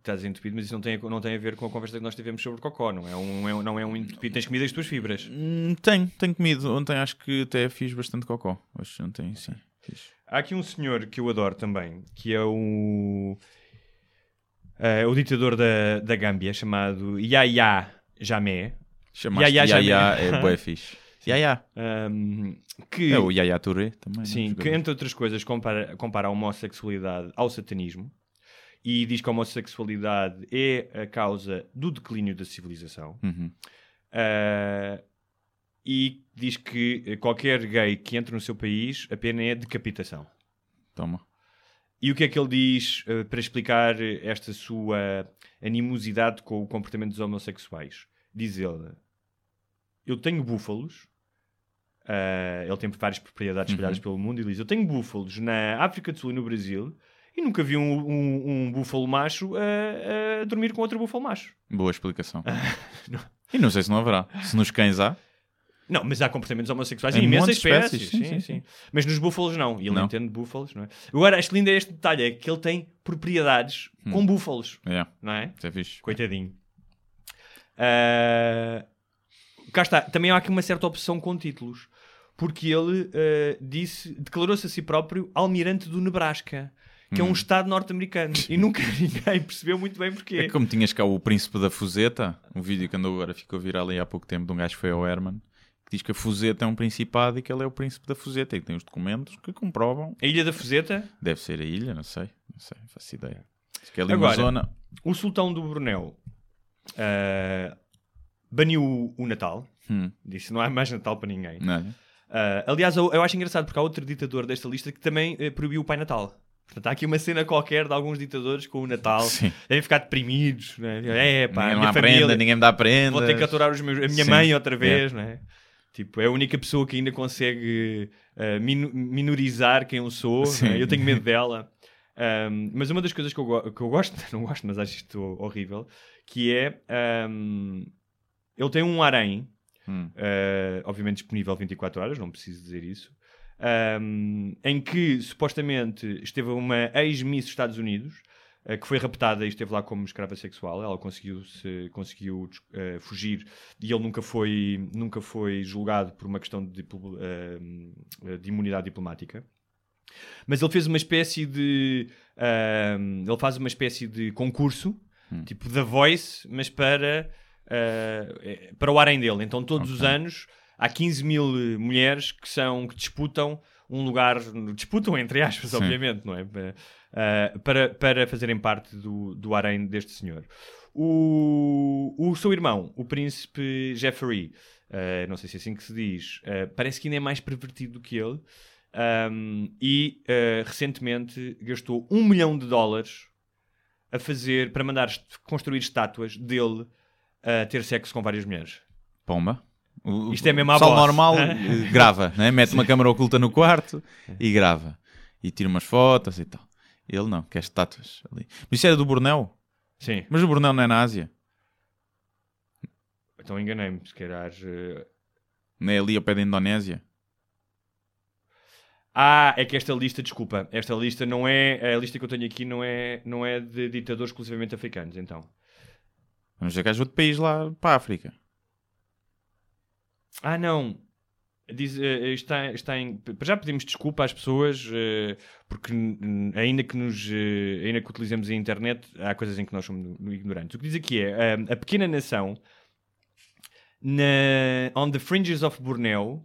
Estás entupido, mas isso não tem, a- não tem a ver com a conversa que nós tivemos sobre cocó, não é um, é um- não é um entupido, tens comido as tuas fibras. Hum, tenho, tenho comido. Ontem acho que até fiz bastante cocó. Hoje ontem, sim. Fiz. Há aqui um senhor que eu adoro também, que é o, eh, o ditador da, da Gâmbia, chamado Yahya Jammeh. Chamaste Yaya Yaya, é bué fixe. Yaya. Ahm, que, É o Yaya Touré também. sim, né? que entre outras coisas compara, compara a homossexualidade ao satanismo e diz que a homossexualidade é a causa do declínio da civilização. Uhum. Ah, e diz que qualquer gay que entre no seu país a pena é decapitação. Toma. E o que é que ele diz eh, para explicar esta sua animosidade com o comportamento dos homossexuais? Diz ele: Eu tenho búfalos. ah, ele tem várias propriedades espalhadas pelo mundo. E ele diz: Eu tenho búfalos na África do Sul e no Brasil. E nunca vi um, um- um búfalo macho a, a dormir com outro búfalo macho. Boa explicação. E não sei se não haverá. Se nos cães há. Não, mas há comportamentos homossexuais Em imensas espécies. espécies, Sim, sim, sim, Mas nos búfalos não. E ele Não. entende búfalos, não é? Agora, acho lindo é este detalhe: é que ele tem propriedades Hum. com búfalos, É, não é? isso é fixe. Coitadinho. Ah, cá está. Também há aqui uma certa opção com títulos. Porque ele ah, disse, declarou-se a si próprio almirante do Nebraska, que é um estado norte-americano. E nunca ninguém percebeu muito bem porquê. É como tinhas cá o Príncipe da Fuseta, um vídeo que andou agora, ficou viral aí há pouco tempo, de um gajo que foi ao Herman, que diz que a Fuseta é um principado e que ele é o Príncipe da Fuseta e que tem os documentos que comprovam. A Ilha da Fuseta, Deve ser a ilha, não sei, não sei, não faço ideia. Diz que é ali Agora, zona. o sultão do Brunel ah, baniu o Natal. Hum, Disse não há mais Natal para ninguém. Ah, aliás, eu, eu acho engraçado porque há outro ditador desta lista que também eh, proibiu o Pai Natal. Portanto, há aqui uma cena qualquer de alguns ditadores com o Natal. Sim. Devem ficar deprimidos. Né? É, pá, a ninguém minha família, aprenda, ninguém me dá prenda. vou ter que aturar os meus, a minha Sim. mãe outra vez. Não é? Tipo, é a única pessoa que ainda consegue uh, minu- minorizar quem eu sou. Né? Eu tenho medo dela. Um, mas uma das coisas que eu, que eu gosto, não gosto, mas acho isto horrível, que é um, ele tem um harém, Hum. uh, obviamente disponível 24 horas, não preciso dizer isso, um, em que supostamente esteve uma ex-miss dos Estados Unidos uh, que foi raptada e esteve lá como escrava sexual. Ela conseguiu, -se, conseguiu uh, fugir e ele nunca foi, nunca foi julgado por uma questão de, uh, de imunidade diplomática. Mas ele fez uma espécie de. um, ele faz uma espécie de concurso, tipo The Voice, mas para, uh, eh, para o harém dele. Então, todos os anos, há 15 mil eh, mulheres que, são, que disputam um lugar. Disputam, entre aspas, Sim. obviamente, não é? Uh, para, para fazerem parte do, do harém deste senhor. O, o seu irmão, o príncipe Jeffrey, uh, não sei se é assim que se diz, uh, parece que ainda é mais pervertido do que ele. Um, e uh, recentemente gastou um milhão de dólares a fazer para mandar construir estátuas dele a ter sexo com várias mulheres. Pomba. O, Isto é mesmo pessoal boss. normal eh, grava, né? mete uma câmera oculta no quarto e grava. E tira umas fotos e tal. Ele não, quer estátuas ali. Mas isso era do Borneo? Sim, Mas o Borneo não é na Ásia? então enganei-me, se calhar. uh, Não é ali ao pé da Indonésia? Ah, é que esta lista, desculpa, esta lista não é. A lista que eu tenho aqui não é, não é de ditadores exclusivamente africanos, então. Vamos ver que há outro país lá para a África. Ah, não. Diz, eh, está, está em. Já pedimos desculpa às pessoas, eh, porque ainda que, nos, eh, ainda que utilizemos a internet, há coisas em que nós somos no- ignorantes. O que diz aqui é eh, a pequena nação na, on the fringes of Borneo,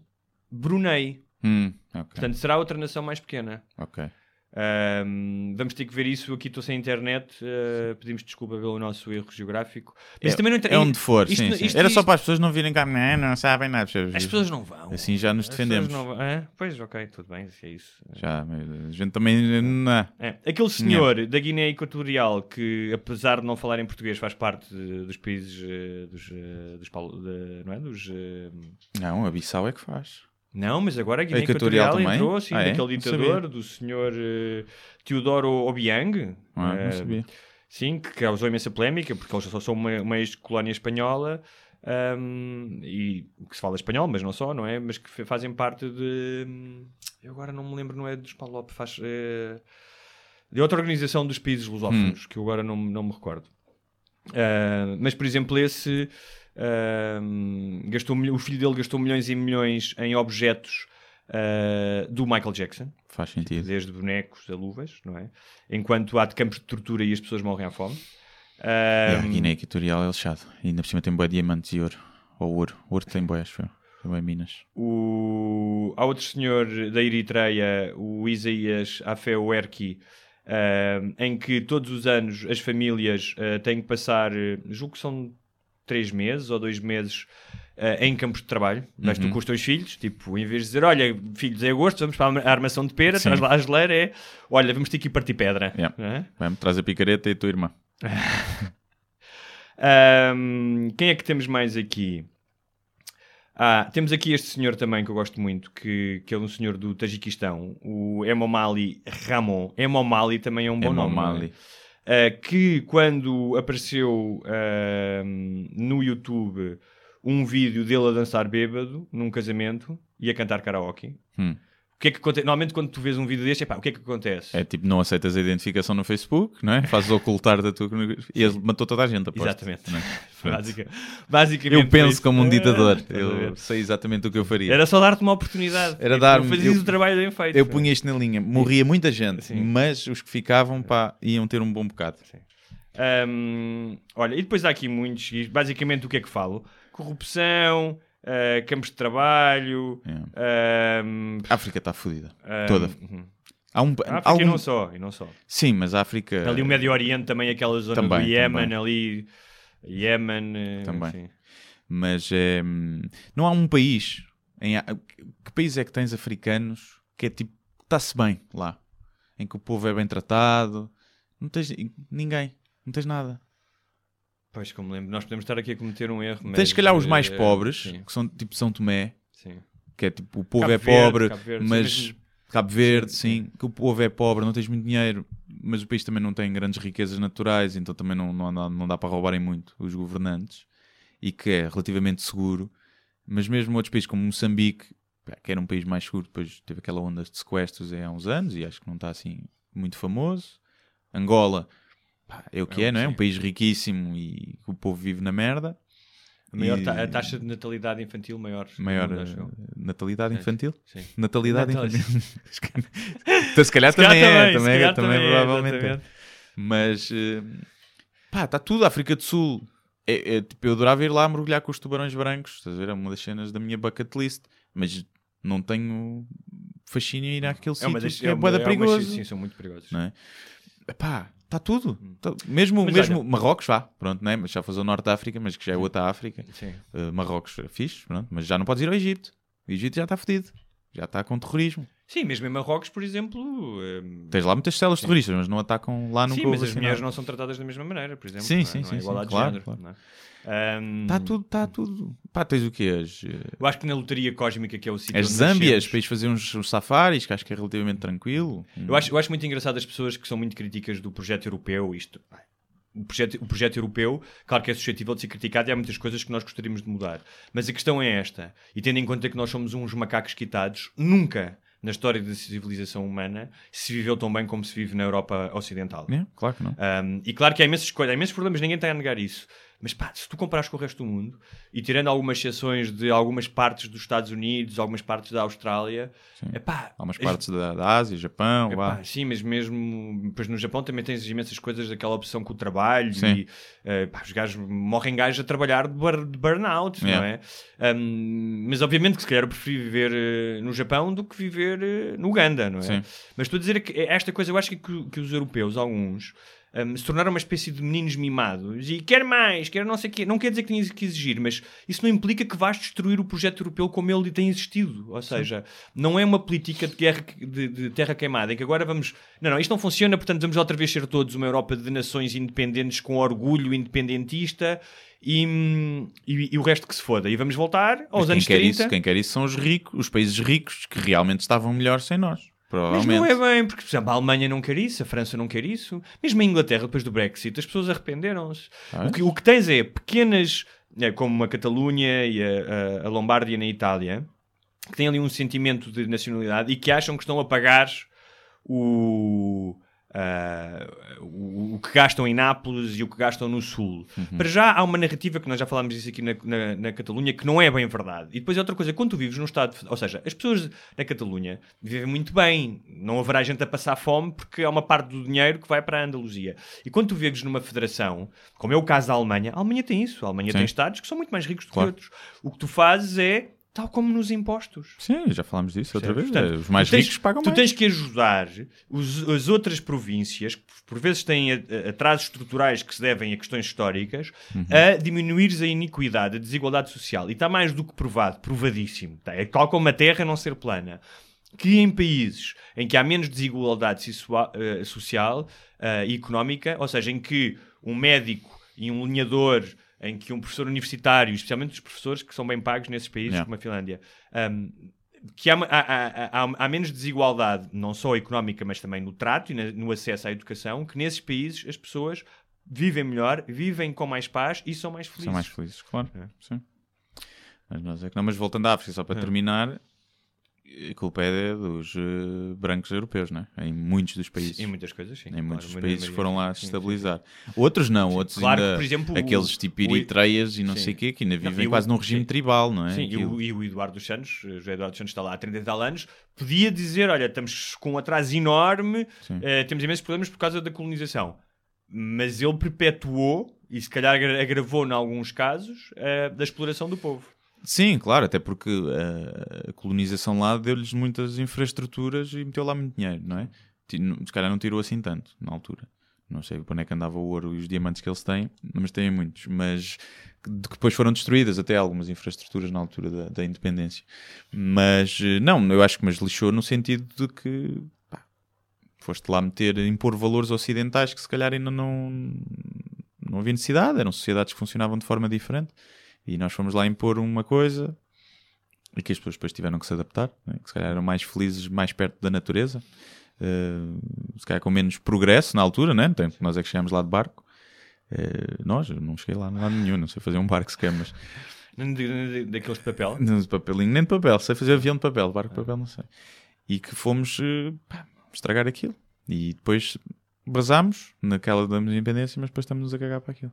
Brunei. Hum, ok. Portanto, será outra nação mais pequena. ok. Ahm, vamos ter que ver isso. Aqui estou sem internet. eh, pedimos desculpa pelo nosso erro geográfico. Mas É, também não inter- é onde for, isto- sim, isto- sim. isto- Era só para as pessoas não virem cá, não, não sabem nada. As pessoas não vão. Assim já nos defendemos. não? Pois, ok, tudo bem, se é isso. Já, mas a gente também. Não. É. Aquele senhor da Guiné Equatorial que, apesar de não falar em português, faz parte de- dos países eh, dos, eh, dos, de- não é? Dos, eh, Não, a Bissau é que faz. Não, mas agora a Guiné Equatorial entrou, sim, Ah, é? daquele ditador, sabia. do senhor eh, Teodoro Obiang. Ah, eh, não sabia. Sim, que causou imensa polémica, porque eles só são uma, uma ex-colónia espanhola ahm, e que se fala espanhol, mas não só, não é? Mas que fa- fazem parte de. Eu agora não me lembro, não é dos Palop, faz. eh, de outra organização dos países lusófonos, que eu agora não, não me recordo. Ah, mas, por exemplo, esse. Gastou, o filho dele gastou milhões e milhões em objetos ah, do Michael Jackson Faz sentido. desde bonecos a luvas, não é? Enquanto há de campos de tortura e as pessoas morrem à fome. É, a Guiné Equatorial é lixado. E ainda por cima tem boé diamantes e ouro. Ou ouro. Ouro tem boé, acho eu. Tem bué minas. o... Há outro senhor da Eritreia, o Isaías Afewerki, ahm, em que todos os anos as famílias ah, têm que passar, julgo que são três meses ou dois meses ah, em campos de trabalho. Vais tu com os teus filhos, tipo, em vez de dizer, olha, filhos, é agosto, vamos para a armação de pera, Sim. traz lá a geleira, é, olha, vamos ter que ir partir pedra. Yeah. é? Vai-me traz a picareta e a tua irmã. Ahm, quem é que temos mais aqui? Ah, temos aqui este senhor também que eu gosto muito, que, que é um senhor do Tajiquistão, o Emomali Ramon. Emomali também é um bom nome. não é? Ah, que quando apareceu ahm, no YouTube um vídeo dele a dançar bêbado num casamento e a cantar karaoke. Hum. O que é que acontece? Normalmente quando tu vês um vídeo deste, epá, o que é que acontece? É tipo, não aceitas a identificação no Facebook, não é? Fazes ocultar da tua. E ele matou toda a gente, aposto. Exatamente. não é? Basica- basicamente Eu penso como um ditador. Eu sei exatamente o que eu faria. Era só dar-te uma oportunidade. Era tu dar-me- Fazias eu- o trabalho bem feito. Eu punha isto na linha. Morria muita gente, Sim. mas os que ficavam, pá, iam ter um bom bocado. Ahm, olha, e depois há aqui muitos. Basicamente, o que é que falo? Corrupção, ah, campos de trabalho. ahm, A África está fodida. ahm, Toda. uhum. Há um, A há África e não só, e não só. Sim, mas a África. Ali o Médio Oriente também, aquela zona Também, do Iémen também. ali. Iémen. eh, Também. enfim. Mas é, não há um país. Em, que país é que tens africanos que é tipo. Está-se bem lá. Em que o povo é bem tratado. Não tens ninguém. Não tens nada. Pois, como lembro, nós podemos estar aqui a cometer um erro. tens mas, se calhar os mais eh, pobres, sim. que são tipo São Tomé, Sim. que é tipo, o povo Cabo é Verde, pobre, Verde, mas Cabo Verde, Sim, que o povo é pobre, não tens muito dinheiro, mas o país também não tem grandes riquezas naturais, então também não, não, dá- não dá para roubarem muito os governantes, e que é relativamente seguro, mas mesmo outros países como Moçambique, que era um país mais seguro, depois teve aquela onda de sequestros há uns anos, e acho que não está assim muito famoso. Angola, pá, é o que é, É, não é? sim. Um país riquíssimo e o povo vive na merda. A, maior ta- a taxa de natalidade infantil maior. Maior mundo, eh, natalidade infantil? Sim. Natalidade Natal- infantil. então, se calhar Se calhar também é, também, é, também é, provavelmente é. Mas eh, pá, está tudo. África do Sul. É, é, tipo, eu adorava ir lá mergulhar com os tubarões brancos. Estás a ver? É uma das cenas da minha bucket list. Mas não tenho fascínio em ir àquele É uma sítio das- que é, uma- é uma- perigoso. Sim, são muito perigosos. Não é? Epá, está tudo. Tá- mesmo Mas mesmo olha- Marrocos, vá, pronto, não é? Mas já faz o Norte da África, mas que já é outra África. Uh, Marrocos fixe, pronto, mas já não podes ir ao Egito. O Egito já está fodido. Já está com terrorismo. Sim, mesmo em Marrocos, por exemplo. hum, Tens lá muitas células terroristas, mas não atacam lá nunca Sim, mas as assim mulheres não são tratadas da mesma maneira, por exemplo. Sim, não é? sim, Não é sim, igualdade sim, de claro, género. claro. não é? Hum, Está tudo, está tudo. Pá, tens o quê? As, uh, Eu acho que na lotaria cósmica, que é o sítio as Zâmbias, para ires fazer uns, uns safaris, que acho que é relativamente tranquilo. Eu acho, eu acho muito engraçado as pessoas que são muito críticas do projeto europeu. Isto, o, projeto, o projeto europeu, claro que é suscetível de ser criticado e há muitas coisas que nós gostaríamos de mudar. Mas a questão é esta, e tendo em conta que nós somos uns macacos quitados, nunca na história da civilização humana se viveu tão bem como se vive na Europa Ocidental. É, claro que não. Um, e claro que há imensas coisas, há imensos problemas, ninguém está a negar isso. Mas pá, se tu comparas com o resto do mundo, e tirando algumas exceções de algumas partes dos Estados Unidos, algumas partes da Austrália, é pá, Há umas partes da, da Ásia, Japão, Epá, sim, mas mesmo depois no Japão também tens imensas coisas daquela opção com o trabalho Sim. e eh, pá, os gajos morrem gajos a trabalhar de, bur- de burnout, não é? Um, mas obviamente que se calhar eu preferi viver eh, no Japão do que viver eh, no Uganda, não é? Sim. Mas estou a dizer que esta coisa, eu acho que, que os europeus, alguns, um, se tornaram uma espécie de meninos mimados e quer mais, quer não sei o quê. Não quer dizer que tenhas que exigir, mas isso não implica que vais destruir o projeto europeu como ele tem existido. Ou seja, não é uma política de, guerra, de, de terra queimada em que agora vamos. Não, não, isto não funciona, portanto vamos outra vez ser todos uma Europa de nações independentes com orgulho independentista. E, e- e o resto que se foda. E vamos voltar Mas aos quem anos quer 30. isso, quem quer isso são os ricos, os países ricos que realmente estavam melhor sem nós. Mas não é bem, porque, por exemplo, a Alemanha não quer isso, a França não quer isso. Mesmo a Inglaterra, depois do Brexit, as pessoas arrependeram-se. Ah, é? o, que, o que tens é pequenas, é, como a Catalunha e a, a, a Lombardia na Itália, que têm ali um sentimento de nacionalidade e que acham que estão a pagar o, ah, o, o que gastam em Nápoles e o que gastam no Sul. Uhum. Para já há uma narrativa que nós já falámos disso aqui na, na, na Catalunha que não é bem verdade. E depois é outra coisa, quando tu vives num Estado, ou seja, as pessoas na Catalunha vivem muito bem, não haverá gente a passar fome porque há uma parte do dinheiro que vai para a Andaluzia. E quando tu vives numa federação, como é o caso da Alemanha, a Alemanha tem isso, a Alemanha Sim. tem Estados que são muito mais ricos do Claro. que outros. O que tu fazes é tal como nos impostos. Sim, já falámos disso outra vez. Portanto, os mais tu tens- ricos pagam Tu mais. tens que ajudar os- as outras províncias, que por vezes têm atrasos estruturais que se devem a questões históricas, Uhum. a diminuires a iniquidade, a desigualdade social. E está mais do que provado, provadíssimo. Tá? É tal como a Terra não ser plana. Que em países em que há menos desigualdade eh, social eh, e económica, ou seja, em que um médico e um linhador, em que um professor universitário, especialmente os professores que são bem pagos nesses países, Yeah. como a Finlândia, um, que há, há- há- há- menos desigualdade, não só económica, mas também no trato e na- no acesso à educação, que nesses países as pessoas vivem melhor, vivem com mais paz e são mais felizes. São mais felizes, claro. É. Sim. Mas nós é que não. Mas voltando à África, só para É. terminar, a culpa é dos eh, brancos europeus, não é? Em muitos dos países. Em muitas coisas, sim. Em claro, muitos países foram lá maioria, se sim, estabilizar. Outros não, outros Claro que, ainda, por exemplo, aqueles tipo Eritreias e não sim. sei o quê, que ainda Não, vivem e o- quase num regime sim. tribal, não é? Sim, e o, e o Eduardo dos Santos, o José Eduardo dos Santos está lá há 30 e tal anos, podia dizer: Olha, estamos com um atraso enorme, Sim. eh, temos imensos problemas por causa da colonização. Mas ele perpetuou, e se calhar agra- agravou em alguns casos, eh, da exploração do povo. Sim, claro, até porque eh, a colonização lá deu-lhes muitas infraestruturas e meteu lá muito dinheiro, não é? Se calhar não tirou assim tanto na altura. Não sei para onde é que andava o ouro e os diamantes que eles têm, mas têm muitos. Mas depois foram destruídas até algumas infraestruturas na altura da, da independência. Mas eh, não, eu acho que mas lixou no sentido de que pá, foste lá meter, impor valores ocidentais que se calhar ainda não, não havia necessidade, eram sociedades que funcionavam de forma diferente. E nós fomos lá impor uma coisa e que as pessoas depois tiveram que se adaptar, né? que se calhar eram mais felizes mais perto da natureza, eh, se calhar com menos progresso na altura, né? Então, nós é que chegámos lá de barco. Eh, nós, eu não cheguei lá, lá nenhum, não sei fazer um barco sequer, mas Nem de- de- Daqueles de papel. não de papelinho, nem de papel, sei fazer avião de papel, barco de papel, não sei. E que fomos eh, pá, estragar aquilo. E depois basámos naquela da independência, mas depois estamos a cagar para aquilo.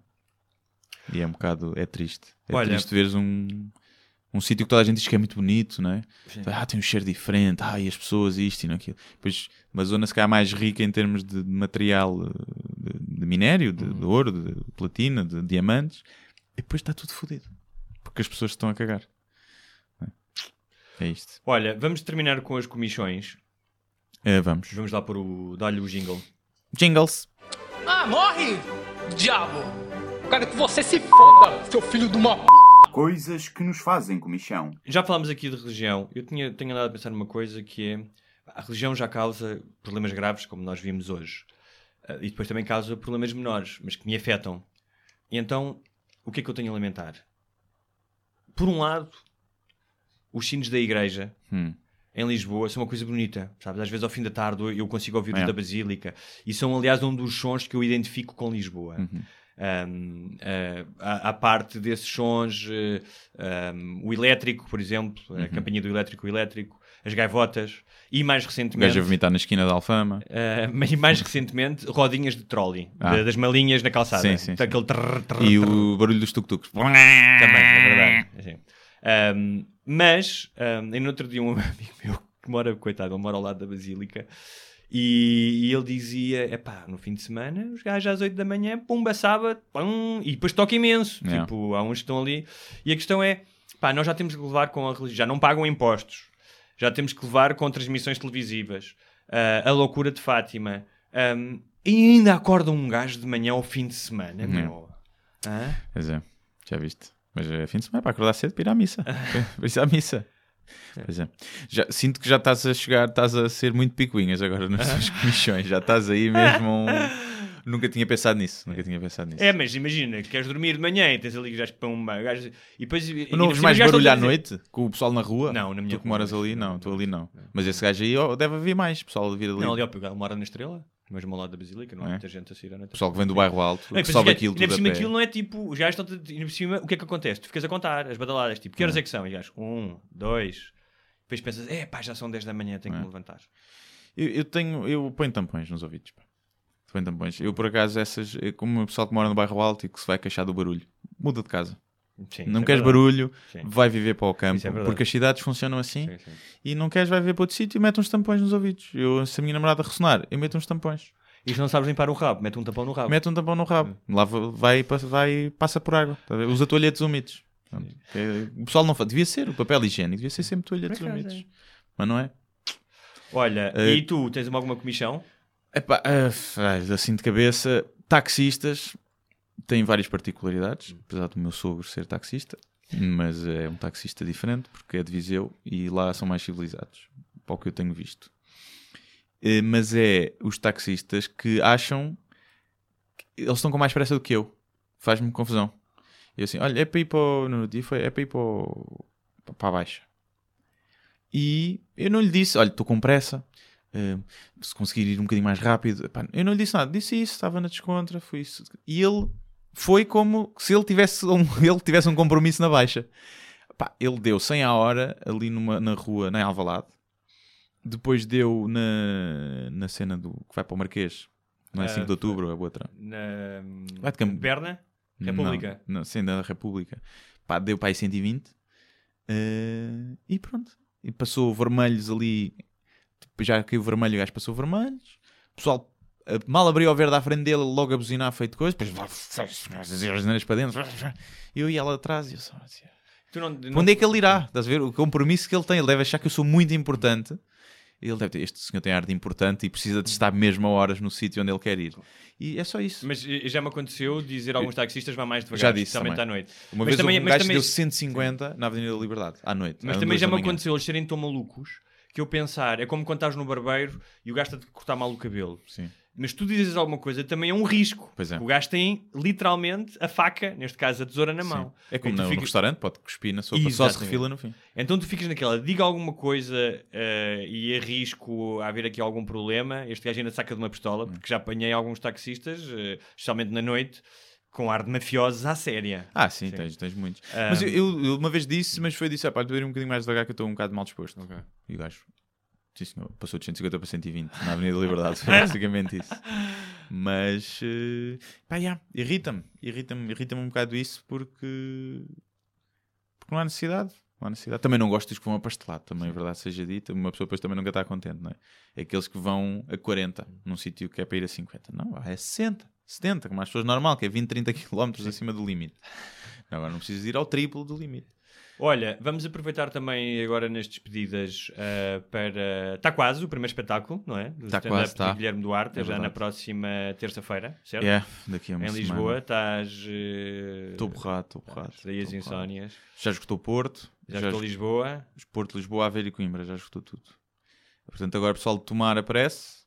E é um bocado, é triste. É Olha- triste veres um, um sítio que toda a gente diz que é muito bonito, não é? Sim. Ah, tem um cheiro diferente, ah, e as pessoas isto e não aquilo. Depois, uma zona se calhar mais rica em termos de material eh, de, de minério, de, Uhum. de ouro, de platina, de diamantes, e depois está tudo fodido. Porque as pessoas estão a cagar. É isto. Olha, vamos terminar com as comissões. Eh, vamos. Vamos lá por o. dar-lhe o jingle. Jingles. Ah, morre! Diabo! Quero que você se foda, seu filho de uma p. Coisas que nos fazem comichão. Já falámos aqui de religião. Eu tinha, tenho andado a pensar numa coisa que é. A religião já causa problemas graves, como nós vimos hoje. Ah, E depois também causa problemas menores, mas que me afetam. E então, o que é que eu tenho a lamentar? Por um lado, os sinos da igreja Hum. em Lisboa são uma coisa bonita, sabes? Às vezes ao fim da tarde eu consigo ouvir os É. da Basílica e são, aliás, um dos sons que eu identifico com Lisboa. Uhum. Um, uh, a, a parte desses sons, uh, um, o elétrico, por exemplo, a campanha do elétrico, o elétrico, as gaivotas e mais O recentemente. gajo a vomitar na esquina da Alfama. Uh, mas e mais recentemente, rodinhas de trolley, Ah. da- das malinhas na calçada. Sim, sim, Então, aquele trrr, trrr, E trrr. o barulho dos tuk-tuks. Também, é verdade. Um, mas, um, no outro dia, um amigo meu que mora, coitado, ele mora ao lado da Basílica, e, e ele dizia: epá, no fim de semana, os gajos às 8 da manhã, pumba, sábado, pum, e depois toca imenso. Yeah. Tipo, há uns que estão ali. E a questão é: pá, nós já temos que levar com a religião, já não pagam impostos, já temos que levar com transmissões televisivas, ah, a loucura de Fátima, um, e ainda acorda um gajo de manhã ao fim de semana, Yeah. meu. Hã? Pois é, já viste. Mas é fim de semana para acordar cedo para ir à missa. para ir à missa. Pois é. Já, sinto que já estás a chegar, estás a ser muito picuinhas agora nas tuas comissões. Já estás aí mesmo. um- Nunca tinha pensado nisso. Nunca tinha pensado nisso. É, mas imagina, queres dormir de manhã e tens ali gajos para um gajo, e depois... e não ouves mais barulho à noite com o pessoal na rua? Não, na minha Tu que moras ali, não, tu ali não. Mas esse gajo aí ó, deve haver mais pessoal vir ali. Não, ali ao mora na Estrela, mesmo ao lado da Basílica, não há É. muita gente a sair à noite. pessoal que vem do bairro alto, Não, e que sobe fica- aquilo ainda por cima aquilo não é tipo, gajos estão ainda por cima, o que é que acontece? Tu ficas a contar as badaladas, tipo, que horas é que são? E gajos, um, dois, depois pensas, é pá, já são 10 da manhã, tenho que É. me levantar. Eu, eu tenho, eu ponho tampões nos ouvidos. Pá. Ponho tampões. Eu, por acaso, essas, eu, como o pessoal que mora no bairro alto e que se vai queixar do barulho, muda de casa. Sim, não é queres verdade. barulho, Sim. vai viver para o campo. Isso é porque as cidades funcionam assim. Sim, sim. E não queres, vai viver para outro sítio e mete uns tampões nos ouvidos. Eu, se a minha namorada ressonar, eu meto uns tampões. E se não sabes limpar o rabo, mete um tampão no rabo. Mete um tampão no rabo. Lá vai, vai, passa- vai passa por água. Tá? Usa toalhetes úmidos. É, O pessoal não faz. Devia ser o papel higiênico, devia ser sempre toalhetes úmidos. é. Mas não é? Olha, Eh, e tu, tens alguma comissão? Epá, ah, faz assim de cabeça, taxistas têm várias particularidades, apesar do meu sogro ser taxista, mas é um taxista diferente porque é de Viseu e lá são mais civilizados, para o que eu tenho visto. Eh, Mas é os taxistas que acham que eles estão com mais pressa do que eu, faz-me confusão. Eu assim, olha, é para ir para o, no dia foi, é para ir para, o- para a baixa. E eu não lhe disse, olha, estou com pressa, eh, se conseguir ir um bocadinho mais rápido. Epá, eu não lhe disse nada, disse isso, estava na descontra, foi isso. E ele foi como se ele tivesse um, ele tivesse um compromisso na baixa. Epá, ele deu 100 a hora ali numa, na rua, na Alvalade. Depois deu na, na cena do que vai para o Marquês. Não é Ah, 5 de outubro, é outra. Na Vai de Berna? República? Não, não, sim, da República. Pá, deu para aí 120. eh, e pronto. E passou vermelhos ali. Tipo, já caiu vermelho, o gajo passou vermelhos. O pessoal mal abriu o verde à frente dele, logo a buzinar, feito coisa. Depois as para dentro. Eu ia lá atrás e eu só assim, não, para onde é que ele irá? Estás a ver? O compromisso que ele tem. Ele deve achar que eu sou muito importante. Ele deve ter, este senhor tem ar de importante e precisa de estar mesmo a horas no sítio onde ele quer ir. E é só isso. Mas já me aconteceu dizer a alguns taxistas vá mais devagar, Já disse especialmente também. à noite. Uma Mas vez também- um mas gajo também- deu 150 na Avenida da Liberdade, à noite. Mas também já me aconteceu eles serem tão malucos que eu pensar, é como quando estás no barbeiro e o gajo está a cortar mal o cabelo. Sim. Mas tu dizes alguma coisa também é um risco. Pois é. O gajo tem literalmente a faca, neste caso a tesoura na Sim. mão. É como no, no ficas- restaurante, pode cuspir na sopa, só se Exatamente. refila no fim. Então tu ficas naquela, diga alguma coisa eh, e arrisco a haver aqui algum problema. Este gajo ainda saca de uma pistola, porque já apanhei alguns taxistas, eh, especialmente na noite, com ar de mafiosos à séria. Ah, sim, Tens, tens muitos. Ah. Mas eu, eu- uma vez disse, mas foi disse, ah, pá, tu ir um bocadinho mais devagar que eu estou um bocado mal disposto. E o gajo, sim senhor, passou de 150 para 120 na Avenida da Liberdade, foi basicamente isso. Mas, eh, pá, yeah, irrita-me, irrita-me, irrita-me um bocado isso porque, porque não há necessidade. Não há necessidade. Também não gosto dos que vão a pastelado, também a verdade seja dita. Uma pessoa depois também nunca está contente, não é? É aqueles que vão a 40 num sítio que é para ir a 50. Não, é 60, 70, como as pessoas normal, que é 20, 30 km acima do limite. Agora não precisas ir ao triplo do limite. Olha, vamos aproveitar também agora nas despedidas eh, para. Está quase o primeiro espetáculo, não é? Tá stand-up quase, de tá. Guilherme Duarte, É já na próxima terça-feira, certo? É, daqui a uma Em semana. Lisboa, estás. Estou borrado, estou borrado. Daí as insónias. Já esgotou Porto. Já esgotou Lisboa. Porto, Lisboa, Aveiro e Coimbra, já esgotou tudo. Portanto, agora o pessoal de Tomar aparece.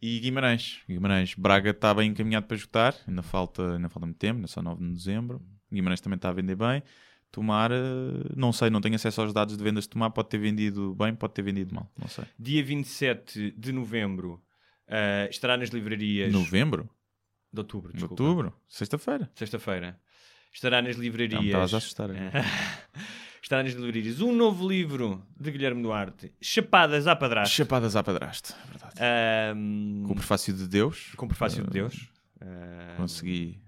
E Guimarães. Guimarães. Braga está bem encaminhado para esgotar. Ainda falta, ainda falta muito tempo, ainda só 9 de dezembro. Guimarães também está a vender bem. Tomar, eh, não sei, não tenho acesso aos dados de vendas de Tomar. Pode ter vendido bem, pode ter vendido mal. Não sei. Dia 27 de novembro eh, estará nas livrarias. Novembro? De outubro, De desculpa. outubro? Sexta-feira. Sexta-feira. Estará nas livrarias. Me estás a assustar. Estará nas livrarias um novo livro de Guilherme Duarte, Chapadas à Padrasto. Chapadas à Padrasto, é verdade. Ahm, Com o prefácio de Deus. Com o prefácio de Eh, Deus. Ahm, Consegui.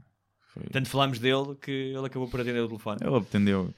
Foi- Tanto falámos dele que ele acabou por atender o telefone. Ele atendeu.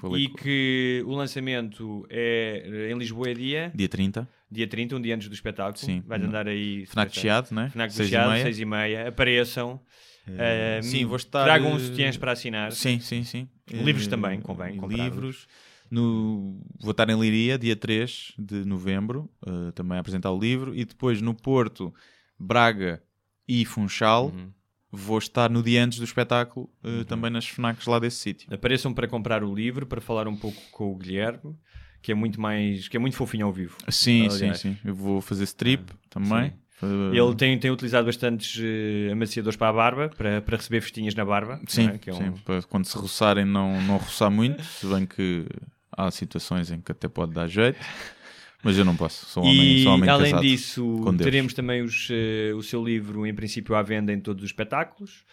Falei e com- que o lançamento é em Lisboa é dia, Dia 30. dia 30, um dia antes do espetáculo. Sim. Vais andar aí. Fnac de Chiado, né? Fnac do Seis e Chiado, meia. 6 e meia. Apareçam. Eh, Ahm, sim, vou estar. Tragam uns eh, sutiãs para assinar. Sim, sim, sim. Livros Eh, também, convém comprar. Livros. No, vou estar em Liria, dia 3 de novembro, eh, também a apresentar o livro. E depois no Porto, Braga e Funchal. Uhum. Vou estar no dia antes do espetáculo, eh, também nas FNACs lá desse sítio. Apareçam para comprar o livro, para falar um pouco com o Guilherme, que é muito mais, que é muito fofinho ao vivo. Sim, sim, Aliás. sim. Eu vou fazer strip também. Fa- Ele tem, tem utilizado bastantes eh, amaciadores para a barba, para, para receber festinhas na barba. Sim, não é? é um- sim, para quando se roçarem não, não roçar muito, se bem que há situações em que até pode dar jeito, mas eu não posso, sou um homem, E sou um homem além casado disso, com Deus. teremos também os, eh, o seu livro, em princípio, à venda em todos os espetáculos.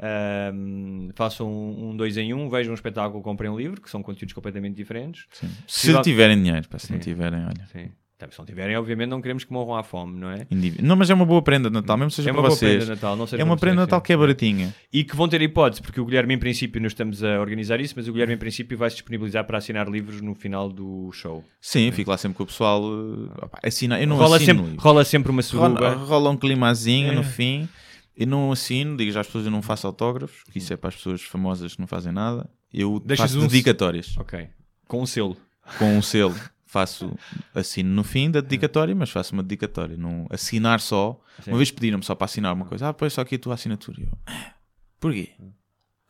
Ahm, façam um, um dois em um, vejam um espetáculo, comprem um livro, que são conteúdos completamente diferentes. Sim. Se Possível- tiverem dinheiro, pá, se não tiverem, olha. Sim. Se não tiverem, obviamente, não queremos que morram à fome, não é? Não, mas é uma boa prenda de Natal, mesmo seja É para uma boa vocês. prenda de Natal, não seja é uma prenda de vocês, Natal que é baratinha. E que vão ter hipótese, porque o Guilherme, em princípio, nós estamos a organizar isso, mas o Guilherme, em princípio, vai se disponibilizar para assinar livros no final do show. Sim, fico lá sempre com o pessoal. eh, assina, eu não rola, assino sempre, rola sempre uma suruba. rola, rola um climazinho É. no fim. Eu não assino, digo já às pessoas eu não faço autógrafos, que isso é para as pessoas famosas que não fazem nada. Eu Deixas faço dedicatórias. Ok. Com um selo. com um selo. Faço, assino no fim da dedicatória, mas faço uma dedicatória. Não, assinar só. Sim. Uma vez pediram-me só para assinar uma coisa. Ah, pois só aqui a tua assinatura. Eu, "Ah, porquê?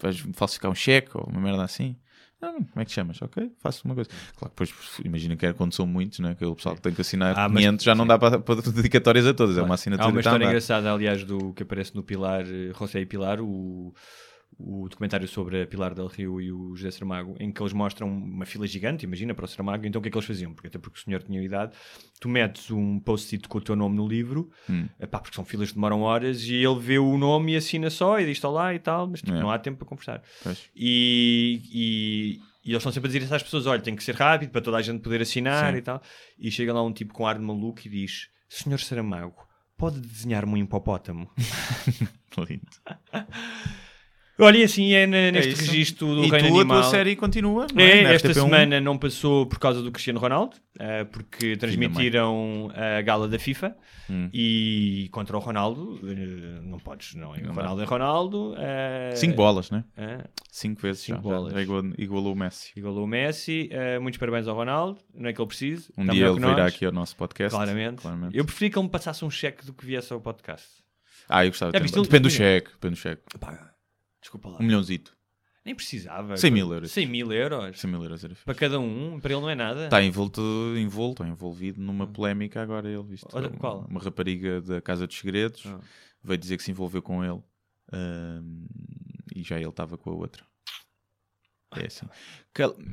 Vais falsificar um cheque ou uma merda assim? Não, como é que chamas? Ok, faço uma coisa. Claro, depois imagina que era quando são muitos, né? aquele pessoal que tem que assinar Ah, mas- 500 já não dá para, para dedicatórias a todas. É uma assinatura Há uma que história engraçada, aliás, do que aparece no Pilar, eh, José e Pilar, o, o documentário sobre a Pilar del Rio e o José Saramago, em que eles mostram uma fila gigante, imagina, para o Saramago, então o que é que eles faziam? Porque até porque o senhor tinha idade, tu metes um post-it com o teu nome no livro, Hum. epá, porque são filas que demoram horas, e ele vê o nome e assina só, e diz está lá e tal, mas tipo, É. não há tempo para conversar. E, e, e eles estão sempre a dizer às pessoas: olha, tem que ser rápido para toda a gente poder assinar Sim. e tal. E chega lá um tipo com ar de maluco e diz: Senhor Saramago, pode desenhar-me um hipopótamo? Lindo. Olha, e assim é ne- neste isso. registro do E Reino tu, a Animal. tua série continua, não é? É, Na esta RTP1. semana não passou por causa do Cristiano Ronaldo, eh, porque transmitiram a gala da FIFA Hum. e contra o Ronaldo, eh, não podes, não é? Ronaldo é Ronaldo. eh, Cinco bolas, né? eh, Cinco vezes Cinco já, bolas. já igualou, igualou o Messi. igualou o Messi. muitos parabéns ao Ronaldo, não é que ele precise. Um dia ele virá aqui ao nosso podcast. Claramente. Claramente. Eu preferia que ele me passasse um cheque do que viesse ao podcast. Ah, eu gostava. Viste ele- Depende do cheque. Depende do cheque. Desculpa lá. Um milhãozito. Nem precisava. 100 mil euros. 100 mil euros. 100 mil euros era fixe. Para cada um, para ele não é nada. Está envolto, envolto, envolvido numa polémica agora ele, visto. Olha, qual? Uma rapariga da Casa dos Segredos Ah. veio dizer que se envolveu com ele ahm, e já ele estava com a outra. É assim.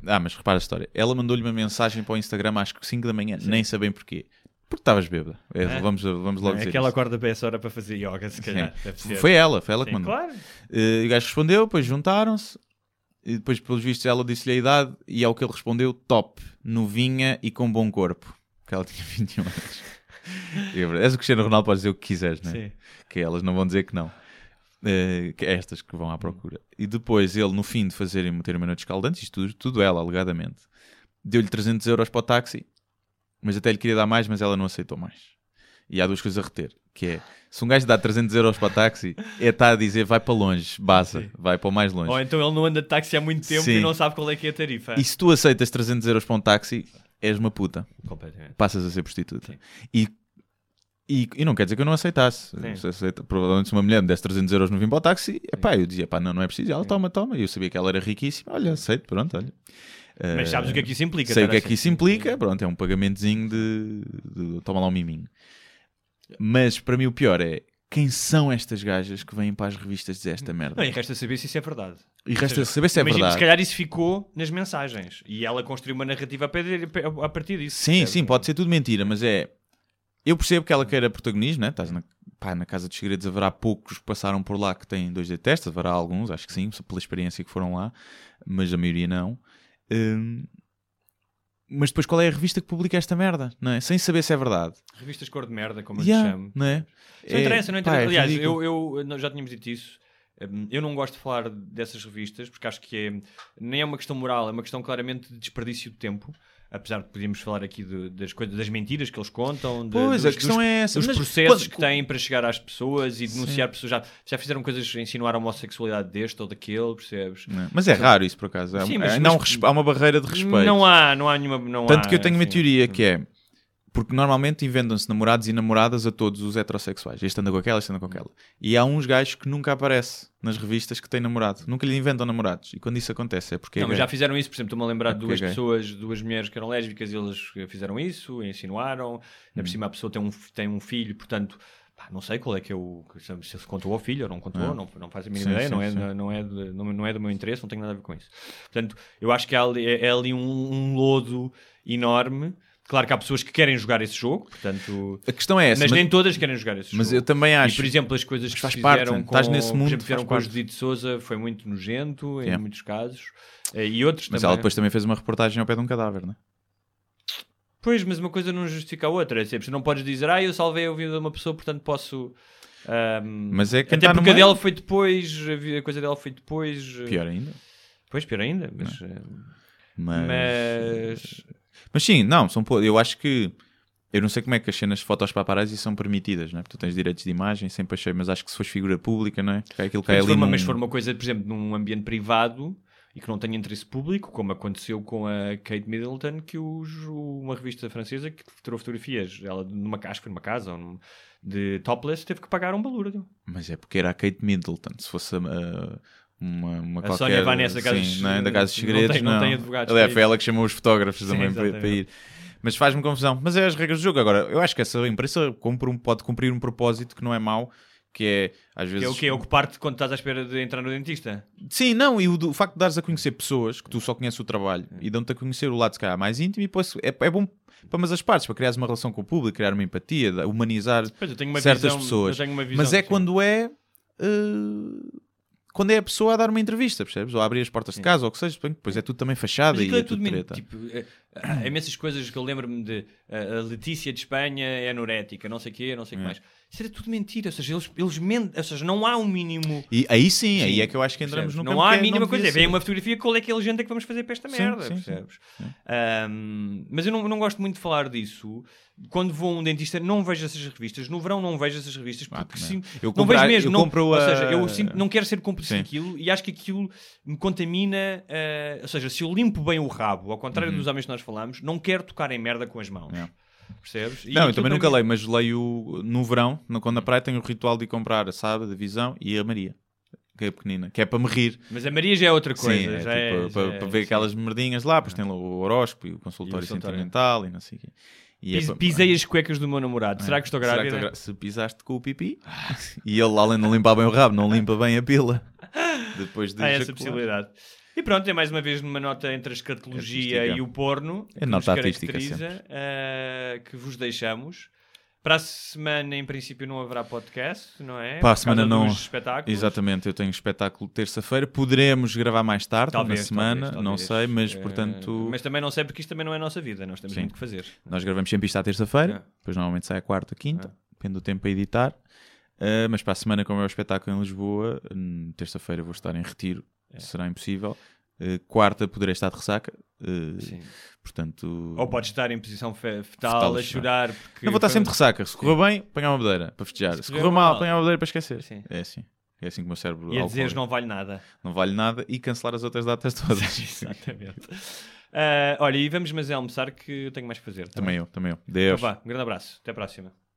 Ah, mas repara a história. Ela mandou-lhe uma mensagem para o Instagram às 5 da manhã, nem sabem porquê. Porque estavas bêbada. É, É. Vamos, vamos logo é dizer. que ela isso. acorda para essa hora para fazer yoga, se calhar. Foi ela, foi ela que Sim, mandou. Claro. E o gajo respondeu, depois juntaram-se. E depois, pelos vistos, ela disse-lhe a idade. E ao que ele respondeu, top, novinha e com bom corpo. Porque ela tinha 21 anos. E é. És o Cristiano Ronaldo, podes dizer o que quiseres, né? Sim. Que elas não vão dizer que não. Que é estas que vão à procura. E depois ele, no fim de fazerem meter uma noite escaldante, isto tudo, tudo ela, alegadamente, deu-lhe 300 euros para o táxi, mas até lhe queria dar mais, mas ela não aceitou mais. E há duas coisas a reter, que é, se um gajo dá 300 euros para o táxi, é estar a dizer, vai para longe, baza, vai para o mais longe. Ou então ele não anda de táxi há muito tempo Sim. e não sabe qual é que é a tarifa. E se tu aceitas 300 euros para um táxi, és uma puta. Completamente. Passas a ser prostituta. Sim. E, e, e não quer dizer que eu não aceitasse. Se aceita- provavelmente se uma mulher me desse 300 euros no vim para o táxi, epá, eu dizia, pá, não, não é preciso. Ela, toma, toma. E eu sabia que ela era riquíssima. Olha, aceito, pronto, olha. Mas sabes o que é que isso implica? Sei o que é assim? que isso implica. Pronto, é um pagamentozinho de, de toma lá um miminho. Mas para mim o pior é quem são estas gajas que vêm para as revistas dizer esta merda? Não, e resta saber se isso é verdade. E resta seja, saber se é imagina, verdade. Se calhar isso ficou nas mensagens e ela construiu uma narrativa a partir- disso. Sim, sim, pode ser tudo mentira, mas é. Eu percebo que ela queira protagonismo, né? Estás na, pá, na Casa dos Segredos, haverá poucos que passaram por lá que têm dois d testes, haverá alguns, acho que sim, pela experiência que foram lá, mas a maioria não. Hum, mas depois qual é a revista que publica esta merda, não é? Sem saber se é verdade. Revistas cor de merda, como eu Yeah, lhe chamo. não é? Não É, interessa, não pá, interessa. é Aliás, ridículo. eu, eu- já tínhamos dito isso. Hum, Eu não gosto de falar dessas revistas porque acho que é, nem é uma questão moral, é uma questão claramente de desperdício de tempo. Apesar de podíamos falar aqui de- das, coisas, das mentiras que eles contam, de- Pois, dos, a questão dos- é essa. dos Mas processos quando- que têm para chegar às pessoas e denunciar pessoas. Já, já fizeram coisas, insinuar a homossexualidade deste ou daquele, percebes? Não é? Mas é raro isso, por acaso. É, Sim, um- mas- é- não, mas- há uma barreira de respeito. Não há, não há nenhuma. Não Tanto há, que eu tenho uma assim. teoria que é porque normalmente inventam-se namorados e namoradas a todos os heterossexuais. Este anda com aquela, este anda com aquela. E há uns gajos que nunca aparecem nas revistas que têm namorado. Nunca lhe inventam namorados. E quando isso acontece é porque. Não, é mas gay. já fizeram isso, por exemplo, estou-me a lembrar É de porque duas é pessoas, duas mulheres que eram lésbicas e eles fizeram isso, insinuaram. Ainda Hum. por cima a pessoa tem um, tem um filho, portanto, pá, não sei qual é que é o. Se se contou ao filho ou não contou, É. não, não faz a mínima Sim, ideia, sim, não, é, sim. não, é de- não, não é do meu interesse, não tem nada a ver com isso. Portanto, eu acho que há ali, é, é ali um, um lodo enorme. Claro que há pessoas que querem jogar esse jogo, portanto. A questão é essa. Mas, nem todas querem jogar esse mas jogo. eu também acho. E, por exemplo, as coisas que faz se parte, fizeram com, estás nesse por mundo, exemplo, fizeram com o. Judite Souza foi muito nojento em muitos casos. Eh, E outros Mas também. ela depois também fez uma reportagem ao pé de um cadáver, não é? Pois, mas uma coisa não justifica a outra. É sempre, não podes dizer, ah, eu salvei a vida de uma pessoa, portanto posso. ahm, Mas é quem Até no porque a dela foi depois, a coisa dela foi depois. eh, Pior ainda. Pois, pior ainda. Mas. eh, Mas. mas... Mas sim, não, são eu acho que eu não sei como é que as cenas de fotos paparazzi são permitidas, não é? Porque tu tens direitos de imagem, sempre achei, mas acho que se fores figura pública, não é? Que é aquilo que é Mas ali se for uma- num- Mas se for uma coisa, por exemplo, num ambiente privado e que não tenha interesse público, como aconteceu com a Kate Middleton, que os- uma revista francesa que tirou fotografias, ela numa casa, acho que foi numa casa, ou num- de topless, teve que pagar um balúrdio. Mas é porque era a Kate Middleton, se fosse uh, uma, uma A qualquer... Sónia Vanessa da Casa sim, dos- não é? da Casa dos não Segredos, tem- não. não tem advogados Aliás, foi ela que chamou os fotógrafos Sim, também para, para ir. Mas faz-me confusão. Mas é as regras do jogo. Agora, eu acho que essa imprensa cumpre um- pode cumprir um propósito que não é mau, que é, às vezes... Que é o quê? Ocupar-te quando estás à espera de entrar no dentista? Sim, não, e o, do- o facto de dares a conhecer pessoas que tu só conheces o trabalho e dão-te a conhecer o lado, se calhar, mais íntimo, e depois é, é bom para ambas as partes, para criares uma relação com o público, criar uma empatia, humanizar Pois, certas visão- pessoas. Mas é quando é. uh, quando é a pessoa a dar uma entrevista, percebes? Ou a abrir as portas de casa, ou o que seja, depois é tudo também fachada e é é tudo tudo treta. tipo, é- há imensas coisas que eu lembro-me de a a Letícia de Espanha é anorética, não sei o quê, não sei o que É. mais. Isso era tudo mentira, ou seja, eles, eles mentem, ou seja, não há um mínimo. E aí sim, aí é que eu acho que entramos percebes? no Não há que a é- mínima não coisa. Vem uma fotografia, qual é que é a legenda que vamos fazer para esta Sim, merda, sim, sim. percebes? Ahm, mas eu não, não gosto muito de falar disso. Quando vou a um dentista, não vejo essas revistas. No verão, não vejo essas revistas porque não. sim, Eu não compro- vejo mesmo. eu não, compro ou a- seja, eu sinto- não quero ser cúmplice Sim. daquilo e acho que aquilo me contamina. ah, ou seja, se eu limpo bem o rabo, ao contrário Uhum. dos homens que nós falamos, não quero tocar em merda com as mãos. Percebes? E Não, eu também nunca mim- leio, mas leio no verão, quando na praia tenho o ritual de ir comprar a Saba, a Visão e a Maria. que é pequenina, que é para me rir. Mas a Maria já é outra coisa. Sim, é, é- tipo, já para, é- para ver aquelas merdinhas lá, depois tem lá o horóscopo e o consultório E o sentimental e não sei o quê. E é Pis- Pisei as cuecas do meu namorado. Será que estou grávida? gra- Se pisaste com o pipi e ele além de não limpar bem o rabo, não limpa bem a pila. Depois de Há essa possibilidade. E pronto, é mais uma vez numa nota entre a escatologia e o porno É que nota artística eh, que vos deixamos. Para a semana, em princípio, não haverá podcast, não é? Para a semana não. Exatamente, eu tenho espetáculo terça-feira. Poderemos gravar mais tarde Talvez, na semana, talvez, não talvez. sei, mas Eh, portanto. Mas também não sei porque isto também não é a nossa vida, nós temos Sim. muito que fazer. Nós gravamos sempre isto à terça-feira, É. depois normalmente sai a quarta, quinta, depende do tempo a editar. Uh, mas para a semana, como é o espetáculo em Lisboa, hum, terça-feira vou estar em retiro, É. será impossível. Uh, quarta poderei estar de ressaca, uh, Sim. portanto. Ou pode estar em posição fe- fetal, Fetal, a chorar. Porque Não vou estar sempre de ressaca. Se correu bem, apanhar uma madeira para festejar. Se, correu correu mal, mal. apanhar uma madeira para esquecer. Sim. É assim. É assim que o meu cérebro. E a dizeres não vale nada. não vale nada e cancelar as outras datas todas. Exatamente. Ah, olha, e vamos mas é almoçar que eu tenho mais que fazer. tá também bem? eu, também eu. Deus. Então vá, um grande abraço. Até a próxima.